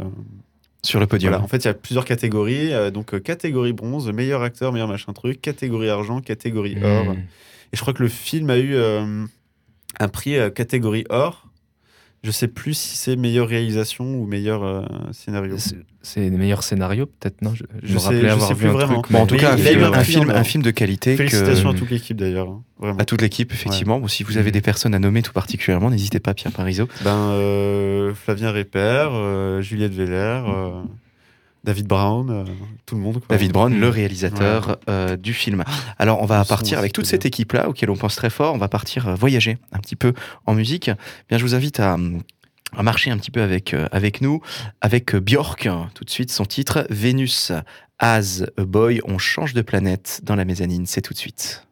sur le podium voilà. En fait, il y a plusieurs catégories, donc catégorie bronze, meilleur acteur, meilleur machin truc, catégorie argent, catégorie or, Mm. et je crois que le film a eu un prix catégorie or. Je sais plus si c'est meilleure réalisation ou meilleur euh, scénario. C'est- meilleurs scénarios, peut-être, non? Je, je Je me sais- rappelais je avoir sais vu plus un vraiment. truc. Bon, en tout Mais cas, un film, un film, un de qualité. que- Félicitations à toute l'équipe d'ailleurs. hein, à toute l'équipe, effectivement. Bon, si vous avez des personnes à nommer tout particulièrement, n'hésitez pas, Pierre Parizeau. Ben, euh, Flavien Répère, euh, Juliette Veller, euh, David Brown, euh, tout le monde. quoi. David Brown, le réalisateur euh, du film. Alors, on va partir avec toute cette équipe-là, auquel on pense très fort. On va partir euh, voyager un petit peu en musique. Bien, je vous invite à, à marcher un petit peu avec, euh, avec nous, avec Björk. Tout de suite, son titre, Vénus as a boy. On change de planète dans la mezzanine. C'est tout de suite.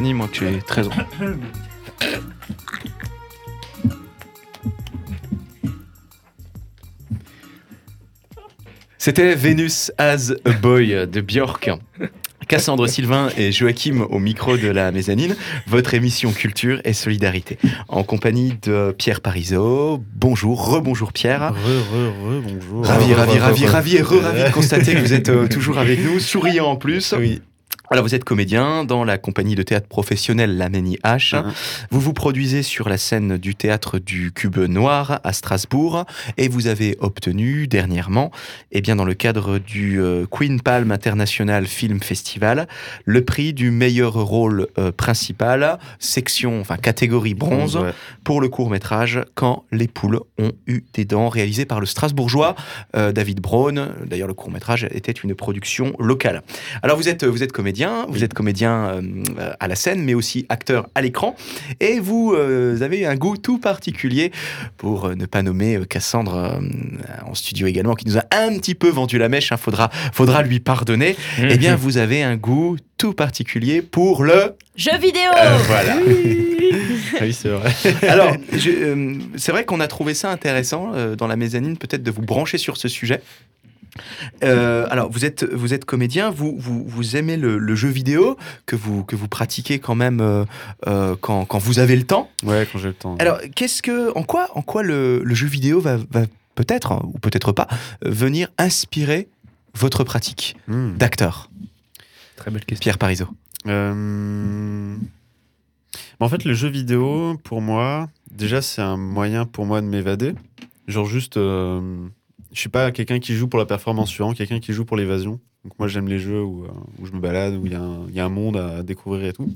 Moi, que j'ai. C'était Venus as a Boy de Björk. Cassandre Sylvain et Joachim au micro de la mezzanine, votre émission culture et solidarité. En compagnie de Pierre Parisot. Bonjour, rebonjour Pierre. Re, re, re, bonjour. Ravi, ravi, ravi, ravi et re-ravi de constater que vous êtes euh, toujours avec nous, souriant en plus. Oui. Alors vous êtes comédien dans la compagnie de théâtre professionnelle La Ménie H. Mhm. Vous vous produisez sur la scène du théâtre du Cube Noir à Strasbourg et vous avez obtenu dernièrement, eh bien dans le cadre du euh, Queen Palm International Film Festival, le prix du meilleur rôle euh, principal, section, enfin catégorie bronze, Ouais. pour le court métrage Quand les poules ont eu des dents, réalisé par le Strasbourgeois euh, David Braun. D'ailleurs, le court métrage était une production locale. Alors, vous êtes, vous êtes comédien, vous êtes comédien euh, à la scène, mais aussi acteur à l'écran, et vous euh, avez un goût tout particulier pour euh, ne pas nommer euh, Cassandre euh, en studio également, qui nous a un petit peu vendu la mèche. Il faudra, faudra lui pardonner. Eh bien, vous avez un goût tout particulier pour le. Jeux vidéo Euh, voilà. Ah oui, c'est vrai. Alors, euh, c'est vrai qu'on a trouvé ça intéressant euh, dans la mezzanine, peut-être de vous brancher sur ce sujet. Euh, alors, vous êtes, vous êtes comédien, vous, vous, vous aimez le, le jeu vidéo que vous, que vous pratiquez quand même euh, euh, quand, quand vous avez le temps. Ouais, quand j'ai le temps. Alors, qu'est-ce que, en quoi, en quoi le, le jeu vidéo va, va peut-être, hein, ou peut-être pas, euh, venir inspirer votre pratique Hmm. d'acteur? Très belle question. Pierre. Euh, bah, en fait, le jeu vidéo, pour moi, déjà, c'est un moyen pour moi de m'évader. Genre, juste. Je suis pas quelqu'un qui joue pour la performance, je suis quelqu'un qui joue pour l'évasion. Donc, moi, j'aime les jeux où, euh, je me balade, où il y, a un- il y a un monde à découvrir et tout.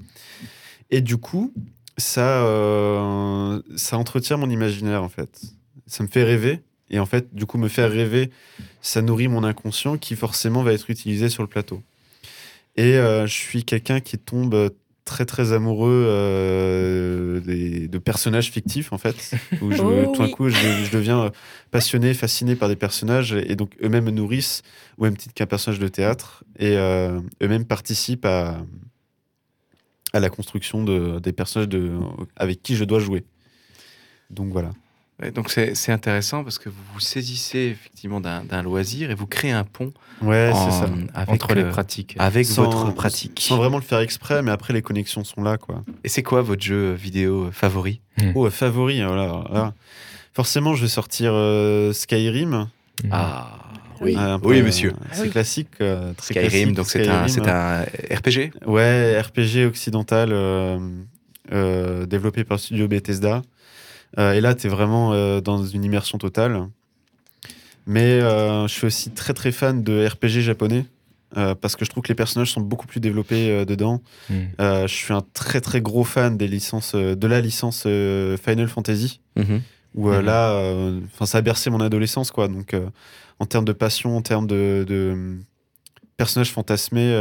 Et du coup, ça, euh, ça entretient mon imaginaire, en fait. Ça me fait rêver. Et en fait, du coup, me faire rêver, ça nourrit mon inconscient qui, forcément, va être utilisé sur le plateau. Et euh, je suis quelqu'un qui tombe très très amoureux euh, des- de personnages fictifs en fait. Où je, Oh tout d'un oui. coup, je, je deviens passionné, fasciné par des personnages et donc eux-mêmes me nourrissent au même titre qu'un personnage de théâtre et euh, eux-mêmes participent à, à la construction de, des personnages de, avec qui je dois jouer. Donc voilà. Ouais, donc c'est c'est intéressant parce que vous vous saisissez effectivement d'un d'un loisir et vous créez un pont Ouais, en- c'est ça. avec, Entre les euh, pratiques. avec Sans- votre pratique. Sans vraiment le faire exprès, mais après les connexions sont là quoi. Et c'est quoi votre jeu vidéo favori? Oh, favori, voilà. voilà. Forcément, je vais sortir euh, Skyrim. Ah Oui. Ah, oui, euh, monsieur. C'est Ah oui. classique. euh, très Skyrim, classique, donc c'est un, un RPG Ouais, RPG occidental euh, euh, développé par le studio Bethesda. Euh, et là, tu es vraiment euh, dans une immersion totale. Mais euh, je suis aussi très très fan de RPG japonais. euh, parce que je trouve que les personnages sont beaucoup plus développés euh, dedans. Mm. Euh, je suis un très très gros fan des licences, de la licence Final Fantasy. où euh, Mhm. là, enfin, ça a bercé mon adolescence, quoi. Donc, en termes de passion, en termes de, de, euh, personnages fantasmés,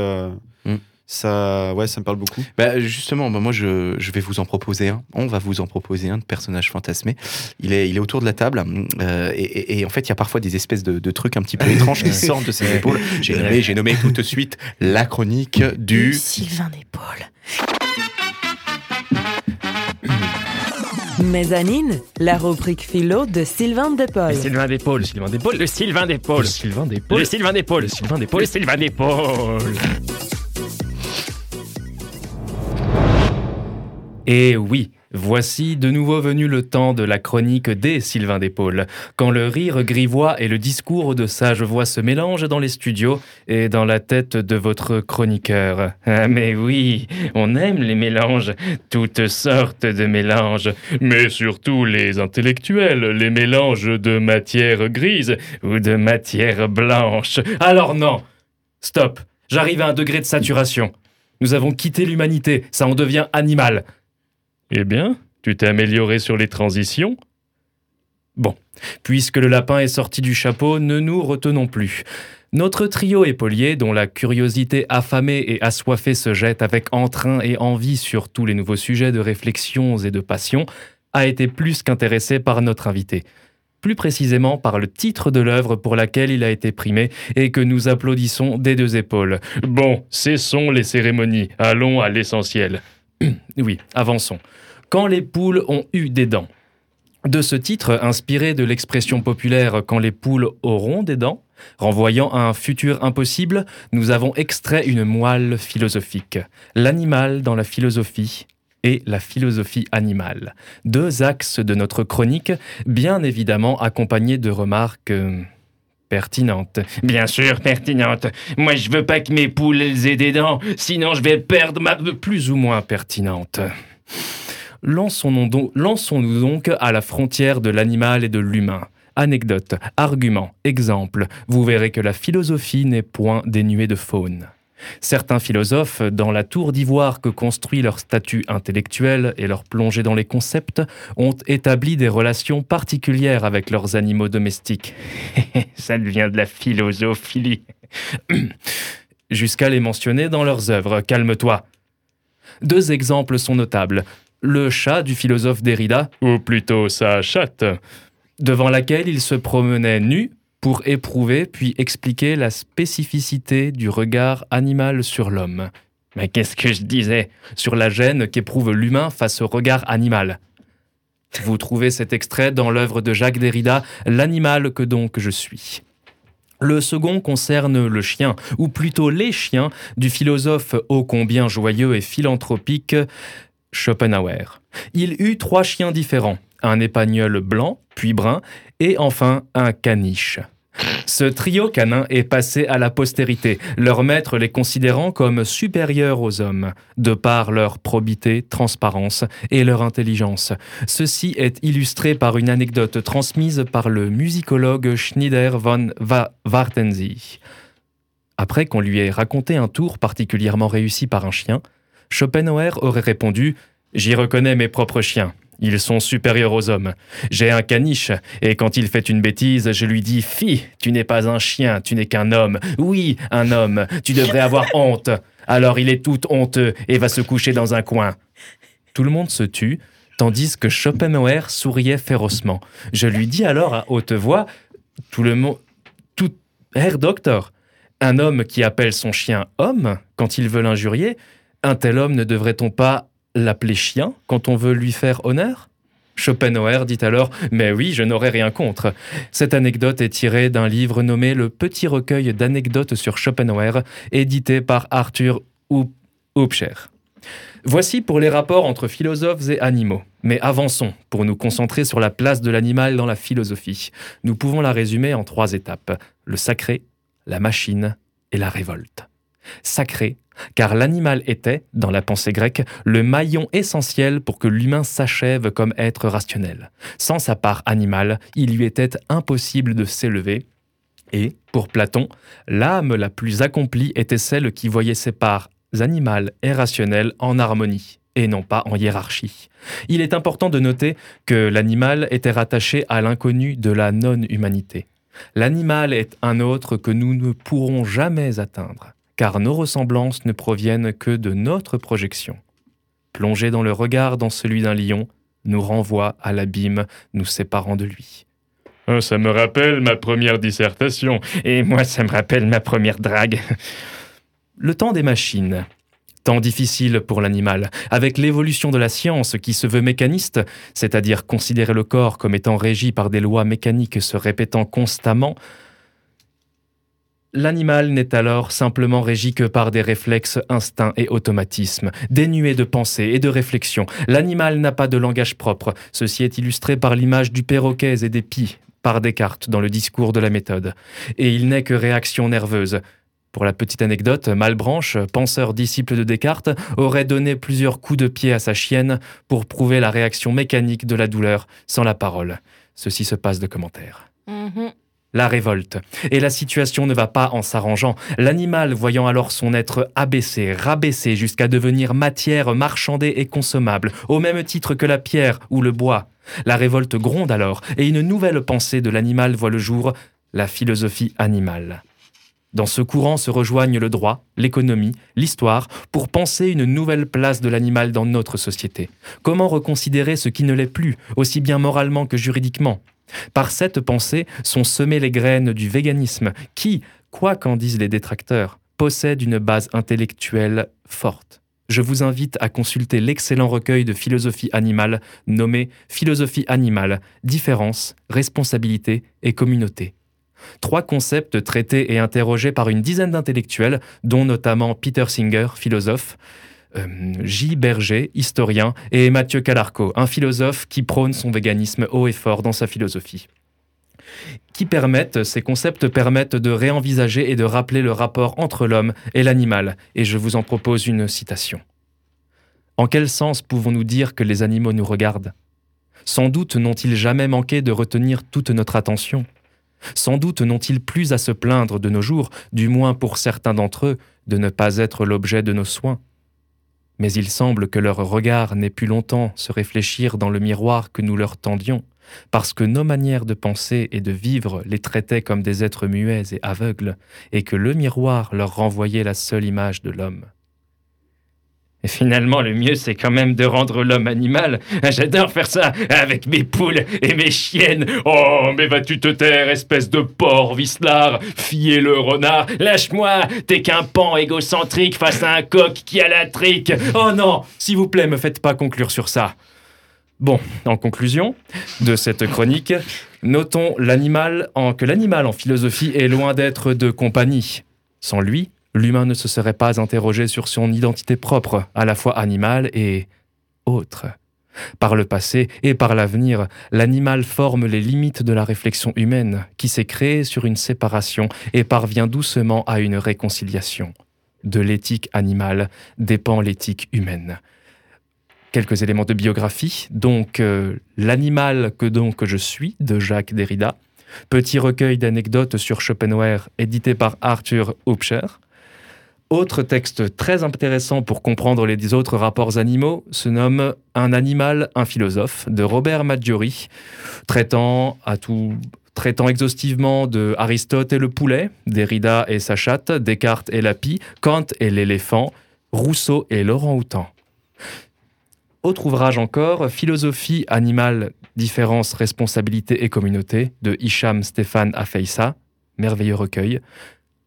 Mhm. Ça, ouais, ça me parle beaucoup. Bah, justement, bah, moi je, je vais vous en proposer un. On va vous en proposer un de personnage fantasmé. Il est, il est autour de la table. euh, et, et- et en fait, il y a parfois des espèces de, de trucs un petit peu étranges qui sortent de ses épaules. J'ai nommé, j'ai nommé tout de suite la chronique du. Sylvain d'épaule. Mezzanine, la rubrique philo de Sylvain Depaul. Le Sylvain d'épaule, Sylvain d'épaule, le Sylvain le Sylvain d'épaule, le Sylvain d'épaule, le Sylvain le Sylvain d'épaule. Et oui, voici de nouveau venu le temps de la chronique des Sylvains d'épaule, quand le rire grivois et le discours de sage voix se mélangent dans les studios et dans la tête de votre chroniqueur. Ah, mais oui, on aime les mélanges, toutes sortes de mélanges, mais surtout les intellectuels, les mélanges de matière grise ou de matière blanche. Alors non, stop, j'arrive à un degré de saturation. Nous avons quitté l'humanité, ça en devient animal. Eh bien, tu t'es amélioré sur les transitions Bon, puisque le lapin est sorti du chapeau, ne nous retenons plus. Notre trio épaulier, dont la curiosité affamée et assoiffée se jette avec entrain et envie sur tous les nouveaux sujets de réflexions et de passion, a été plus qu'intéressé par notre invité. Plus précisément par le titre de l'œuvre pour laquelle il a été primé et que nous applaudissons des deux épaules. Bon, cessons les cérémonies, allons à l'essentiel. oui, avançons. Quand les poules ont eu des dents. De ce titre, inspiré de l'expression populaire Quand les poules auront des dents, renvoyant à un futur impossible, nous avons extrait une moelle philosophique. L'animal dans la philosophie et la philosophie animale. Deux axes de notre chronique, bien évidemment accompagnés de remarques euh, pertinentes. Bien sûr, pertinentes. Moi, je veux pas que mes poules aient des dents, sinon je vais perdre ma... Plus ou moins pertinentes. Lançons-nous donc, à la frontière de l'animal et de l'humain. Anecdote, argument, exemple, vous verrez que la philosophie n'est point dénuée de faune. Certains philosophes, dans la tour d'ivoire que construit leur statut intellectuel et leur plongée dans les concepts, ont établi des relations particulières avec leurs animaux domestiques. Ça devient de la philosophilie. Jusqu'à les mentionner dans leurs œuvres. Calme-toi. Deux exemples sont notables. Le chat du philosophe Derrida, ou plutôt sa chatte, devant laquelle il se promenait nu pour éprouver puis expliquer la spécificité du regard animal sur l'homme. Mais qu'est-ce que je disais Sur la gêne qu'éprouve l'humain face au regard animal? Vous trouvez cet extrait dans l'œuvre de Jacques Derrida, L'animal que donc je suis. Le second concerne le chien, ou plutôt les chiens, du philosophe ô combien joyeux et philanthropique Schopenhauer. Il eut trois chiens différents, un épagnol blanc, puis brun, et enfin un caniche. Ce trio canin est passé à la postérité, leur maître les considérant comme supérieurs aux hommes, de par leur probité, transparence et leur intelligence. Ceci est illustré par une anecdote transmise par le musicologue Schneider von Wartensee. Après qu'on lui ait raconté un tour particulièrement réussi par un chien, Schopenhauer aurait répondu J'y reconnais mes propres chiens. Ils sont supérieurs aux hommes. J'ai un caniche, et quand il fait une bêtise, je lui dis Fi, tu n'es pas un chien, tu n'es qu'un homme. Oui, un homme, tu devrais avoir honte. Alors il est tout honteux et va se coucher dans un coin. Tout le monde se tut, tandis que Schopenhauer souriait férocement. Je lui dis alors à haute voix Tout le monde. Tout. Herr Doctor, un homme qui appelle son chien homme quand il veut l'injurier, un tel homme ne devrait-on pas l'appeler chien quand on veut lui faire honneur? Schopenhauer dit alors Mais oui, je n'aurais rien contre. Cette anecdote est tirée d'un livre nommé Le Petit recueil d'anecdotes sur Schopenhauer, édité par Arthur Hupscher. Voici pour les rapports entre philosophes et animaux. Mais avançons pour nous concentrer sur la place de l'animal dans la philosophie. Nous pouvons la résumer en trois étapes le sacré, la machine et la révolte. Sacré, car l'animal était, dans la pensée grecque, le maillon essentiel pour que l'humain s'achève comme être rationnel. Sans sa part animale, il lui était impossible de s'élever. Et, pour Platon, l'âme la plus accomplie était celle qui voyait ses parts animales et rationnelles en harmonie, et non pas en hiérarchie. Il est important de noter que l'animal était rattaché à l'inconnu de la non-humanité. L'animal est un autre que nous ne pourrons jamais atteindre, car nos ressemblances ne proviennent que de notre projection. Plonger dans le regard dans celui d'un lion nous renvoie à l'abîme nous séparant de lui. Oh, ça me rappelle ma première dissertation, et moi ça me rappelle ma première drague. Le temps des machines. Temps difficile pour l'animal. Avec l'évolution de la science qui se veut mécaniste, c'est-à-dire considérer le corps comme étant régi par des lois mécaniques se répétant constamment, L'animal n'est alors simplement régi que par des réflexes, instincts et automatismes, dénués de pensée et de réflexion. L'animal n'a pas de langage propre. Ceci est illustré par l'image du perroquet et des pies, par Descartes dans le discours de la méthode. Et il n'est que réaction nerveuse. Pour la petite anecdote, Malbranche, penseur disciple de Descartes, aurait donné plusieurs coups de pied à sa chienne pour prouver la réaction mécanique de la douleur sans la parole. Ceci se passe de commentaires. Mhm. La révolte. Et la situation ne va pas en s'arrangeant. L'animal, voyant alors son être abaissé, rabaissé jusqu'à devenir matière marchandée et consommable, au même titre que la pierre ou le bois. La révolte gronde alors, et une nouvelle pensée de l'animal voit le jour, la philosophie animale. Dans ce courant se rejoignent le droit, l'économie, l'histoire, pour penser une nouvelle place de l'animal dans notre société. Comment reconsidérer ce qui ne l'est plus, aussi bien moralement que juridiquement? Par cette pensée sont semées les graines du véganisme, qui, quoi qu'en disent les détracteurs, possède une base intellectuelle forte. je vous invite à consulter l'excellent recueil de philosophie animale nommé Philosophie animale, différence, responsabilité et communauté. Trois concepts traités et interrogés par une dizaine d'intellectuels, dont notamment Peter Singer, philosophe, J. Berger, historien, et Mathieu Calarco, un philosophe qui prône son véganisme haut et fort dans sa philosophie. Qui permettent, ces concepts permettent de réenvisager et de rappeler le rapport entre l'homme et l'animal, et je vous en propose une citation. En quel sens pouvons-nous dire que les animaux nous regardent? Sans doute n'ont-ils jamais manqué de retenir toute notre attention Sans doute n'ont-ils plus à se plaindre de nos jours, du moins pour certains d'entre eux, de ne pas être l'objet de nos soins mais il semble que leur regard n'ait pu longtemps se réfléchir dans le miroir que nous leur tendions, parce que nos manières de penser et de vivre les traitaient comme des êtres muets et aveugles, et que le miroir leur renvoyait la seule image de l'homme. Et finalement, le mieux, c'est quand même de rendre l'homme animal. J'adore faire ça avec mes poules et mes chiennes. Oh, mais vas-tu te taire, espèce de porc vicelard, fier le renard Lâche-moi, t'es qu'un pan égocentrique face à un coq qui a la trique. Oh non, s'il vous plaît, me faites pas conclure sur ça. Bon, en conclusion de cette chronique, notons l'animal en, que l'animal en philosophie est loin d'être de compagnie. Sans lui, l'humain ne se serait pas interrogé sur son identité propre, à la fois animale et autre. Par le passé et par l'avenir, l'animal forme les limites de la réflexion humaine, qui s'est créée sur une séparation et parvient doucement à une réconciliation. De l'éthique animale dépend l'éthique humaine. Quelques éléments de biographie, donc euh, L'animal que donc je suis de Jacques Derrida, petit recueil d'anecdotes sur Schopenhauer édité par Arthur Hupscher, autre texte très intéressant pour comprendre les autres rapports animaux se nomme Un animal, un philosophe de Robert Maggiori, traitant à tout traitant exhaustivement de Aristote et le poulet, Derrida et sa chatte, Descartes et la pie, Kant et l'éléphant, Rousseau et l'orang-outan. Autre ouvrage encore, Philosophie animale, différence, responsabilité et communauté, de Hicham Stéphane Afeissa, merveilleux recueil.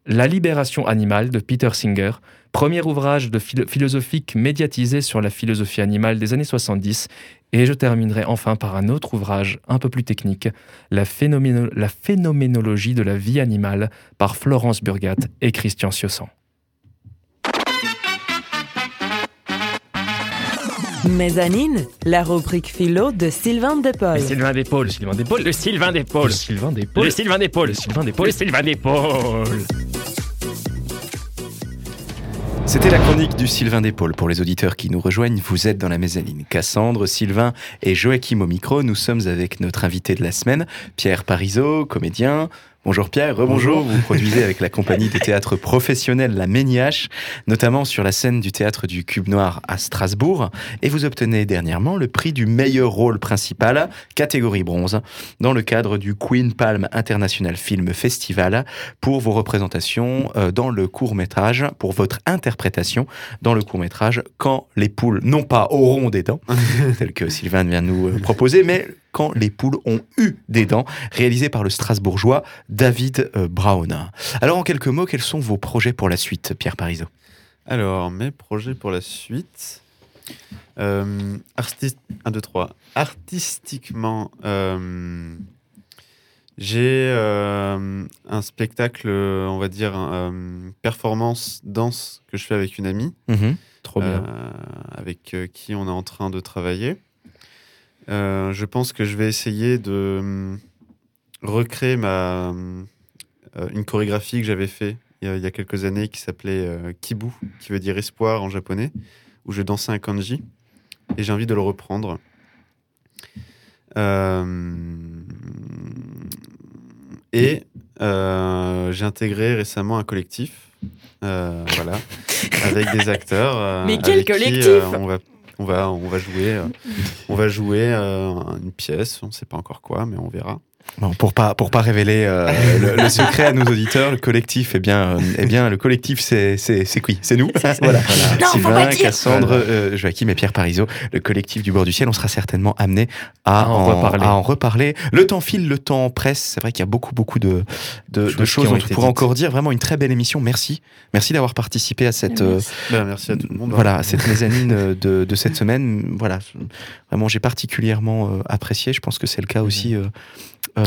La libération animale de Peter Singer, premier ouvrage de philo- philosophique médiatisé sur la philosophie animale des années 70. Et je terminerai enfin par un autre ouvrage un peu plus technique, La, phénoméno- la phénoménologie de la vie animale par Florence Burgat et Christian Siossan. Mezzanine, la rubrique philo de Sylvain Depaul. Sylvain d'épaule, Sylvain d'épaule, le Sylvain d'épaule. Sylvain d'épaule. Le Sylvain d'épaule, le Sylvain d'épaule, le Sylvain d'épaule. C'était la chronique du Sylvain d'épaule. Pour les auditeurs qui nous rejoignent, vous êtes dans la mezzanine. Cassandre, Sylvain et Joachim au micro. Nous sommes avec notre invité de la semaine, Pierre Parisot, comédien. Bonjour Pierre, rebonjour. Vous produisez avec la compagnie de théâtre professionnel La Méniache, notamment sur la scène du théâtre du Cube Noir à Strasbourg. Et vous obtenez dernièrement le prix du meilleur rôle principal, catégorie bronze, dans le cadre du Queen Palm International Film Festival pour vos représentations euh, dans le court métrage, pour votre interprétation dans le court métrage Quand les poules, non pas auront des dents, tel que Sylvain vient de nous euh, proposer, mais Quand les poules ont eu des dents, réalisé par le Strasbourgeois David euh, Brown. Alors en quelques mots, quels sont vos projets pour la suite, Pierre Parisot Alors, mes projets pour la suite. Euh, artiste... 1, 2, 3. Artistiquement, euh, j'ai euh, un spectacle, on va dire, euh, performance danse que je fais avec une amie. Trop bien. euh, avec qui on est en train de travailler. Euh, je pense que je vais essayer de hum, recréer ma, hum, euh, une chorégraphie que j'avais fait il y, a, quelques années qui s'appelait euh, Kibu, qui veut dire espoir en japonais, où je dansais un kanji. Et j'ai envie de le reprendre. Euh, et euh, j'ai intégré récemment un collectif. euh, voilà, avec des acteurs. Mais quel avec collectif? on va on va jouer euh, euh, une pièce, on ne sait pas encore quoi, mais on verra. Bon, pour pas pour pas révéler euh, le, le secret à nos auditeurs, le collectif, eh bien, euh, eh bien, le collectif, c'est c'est c'est qui? C'est nous? voilà. Non, Sylvain. Cassandre, euh, Joachim et Pierre Parisot, le collectif du bord du ciel. On sera certainement amené à, en reparler. à en reparler. Le temps file, le temps presse. C'est vrai qu'il y a beaucoup beaucoup de de, de Choses dont on pourrait dites. encore dire. Vraiment une très belle émission. Merci, merci d'avoir participé à cette euh, Ben, merci à tout le monde. voilà, cette mezzanine de, de cette semaine, voilà, vraiment j'ai particulièrement apprécié. Je pense que c'est le cas aussi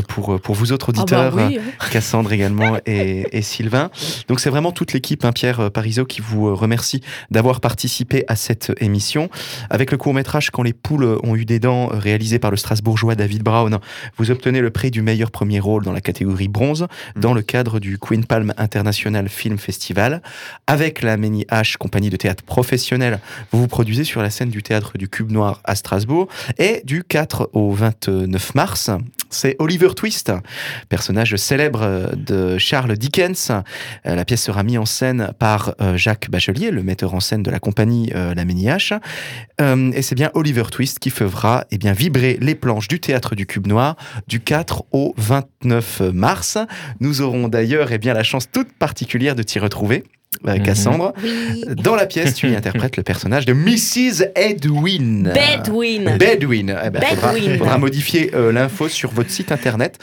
pour, pour vous autres Ah bah auditeurs, oui, hein. euh, Cassandre également et, et Sylvain. Donc c'est vraiment toute l'équipe, hein, Pierre euh, Parisot, qui vous euh, remercie d'avoir participé à cette émission. Avec le court-métrage Quand les poules ont eu des dents, euh, réalisé par le Strasbourgeois David Brown, vous obtenez le prix du meilleur premier rôle dans la catégorie bronze dans le cadre du Queen Palm International Film Festival. Avec la Ménie H, compagnie de théâtre professionnelle, vous vous produisez sur la scène du théâtre du Cube Noir à Strasbourg. Et du 4 au 29 mars, c'est Oliver Twist, personnage célèbre euh, de Charles Dickens. Euh, La pièce sera mise en scène par euh, Jacques Bachelier, le metteur en scène de la compagnie La. Euh, et c'est bien Oliver Twist qui fera eh bien, vibrer les planches du théâtre du Cube Noir du 4 au 29 mars. Nous aurons d'ailleurs eh bien, la chance toute particulière de t'y retrouver. Euh, Mhm. Cassandre. Oui. Dans la pièce, tu y interprètes le personnage de Mrs. Edwin. Bedwin. Bedwin. Eh ben, faudra, Bedwin. faudra modifier euh, l'info sur votre site internet.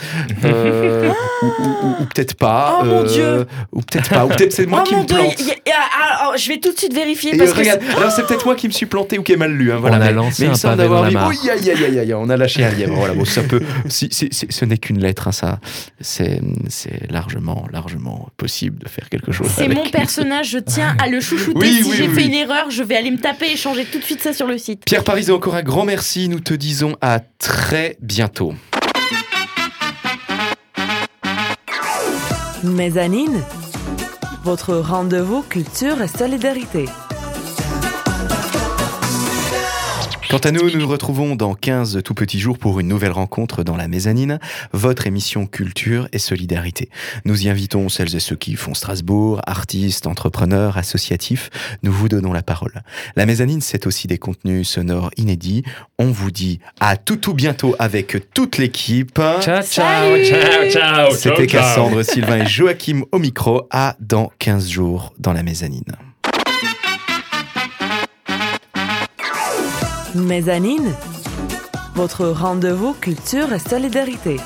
Euh, ou ou- ou- ou peut-être pas. Oh, mon Dieu. Ou peut-être pas. Ou peut-être c'est moi oh qui me plante. il y a- ah, ah, je vais tout de suite vérifier parce que regarde, alors c'est peut-être moi qui me suis planté ou qui ai mal lu. Hein, voilà, On a mais, lancé mais il un pavé d'avoir dans la mare. aïe, aïe, aïe, aïe, on a lâché un lièvre. Voilà, bon, ça peut. si, si- si- ce n'est qu'une lettre, hein, ça, c'est, c'est largement, largement possible de faire quelque chose. c'est avec. mon personnage, je tiens à le chouchouter. Oui, si oui, j'ai oui. fait une erreur, je vais aller me taper et changer tout de suite ça sur le site. Pierre Paris, encore un grand merci. Nous te disons à très bientôt. Mezzanine, votre rendez-vous culture et solidarité. Quant à nous, nous nous retrouvons dans 15 tout petits jours pour une nouvelle rencontre dans la mezzanine, votre émission culture et solidarité. Nous y invitons celles et ceux qui font Strasbourg, artistes, entrepreneurs, associatifs. Nous vous donnons la parole. La mezzanine, c'est aussi des contenus sonores inédits. On vous dit à tout tout bientôt avec toute l'équipe. Ciao, ciao, ciao, ciao. C'était Cassandre, Sylvain et Joachim au micro. À dans 15 jours dans la mezzanine. Mezzanine, votre rendez-vous culture et solidarité.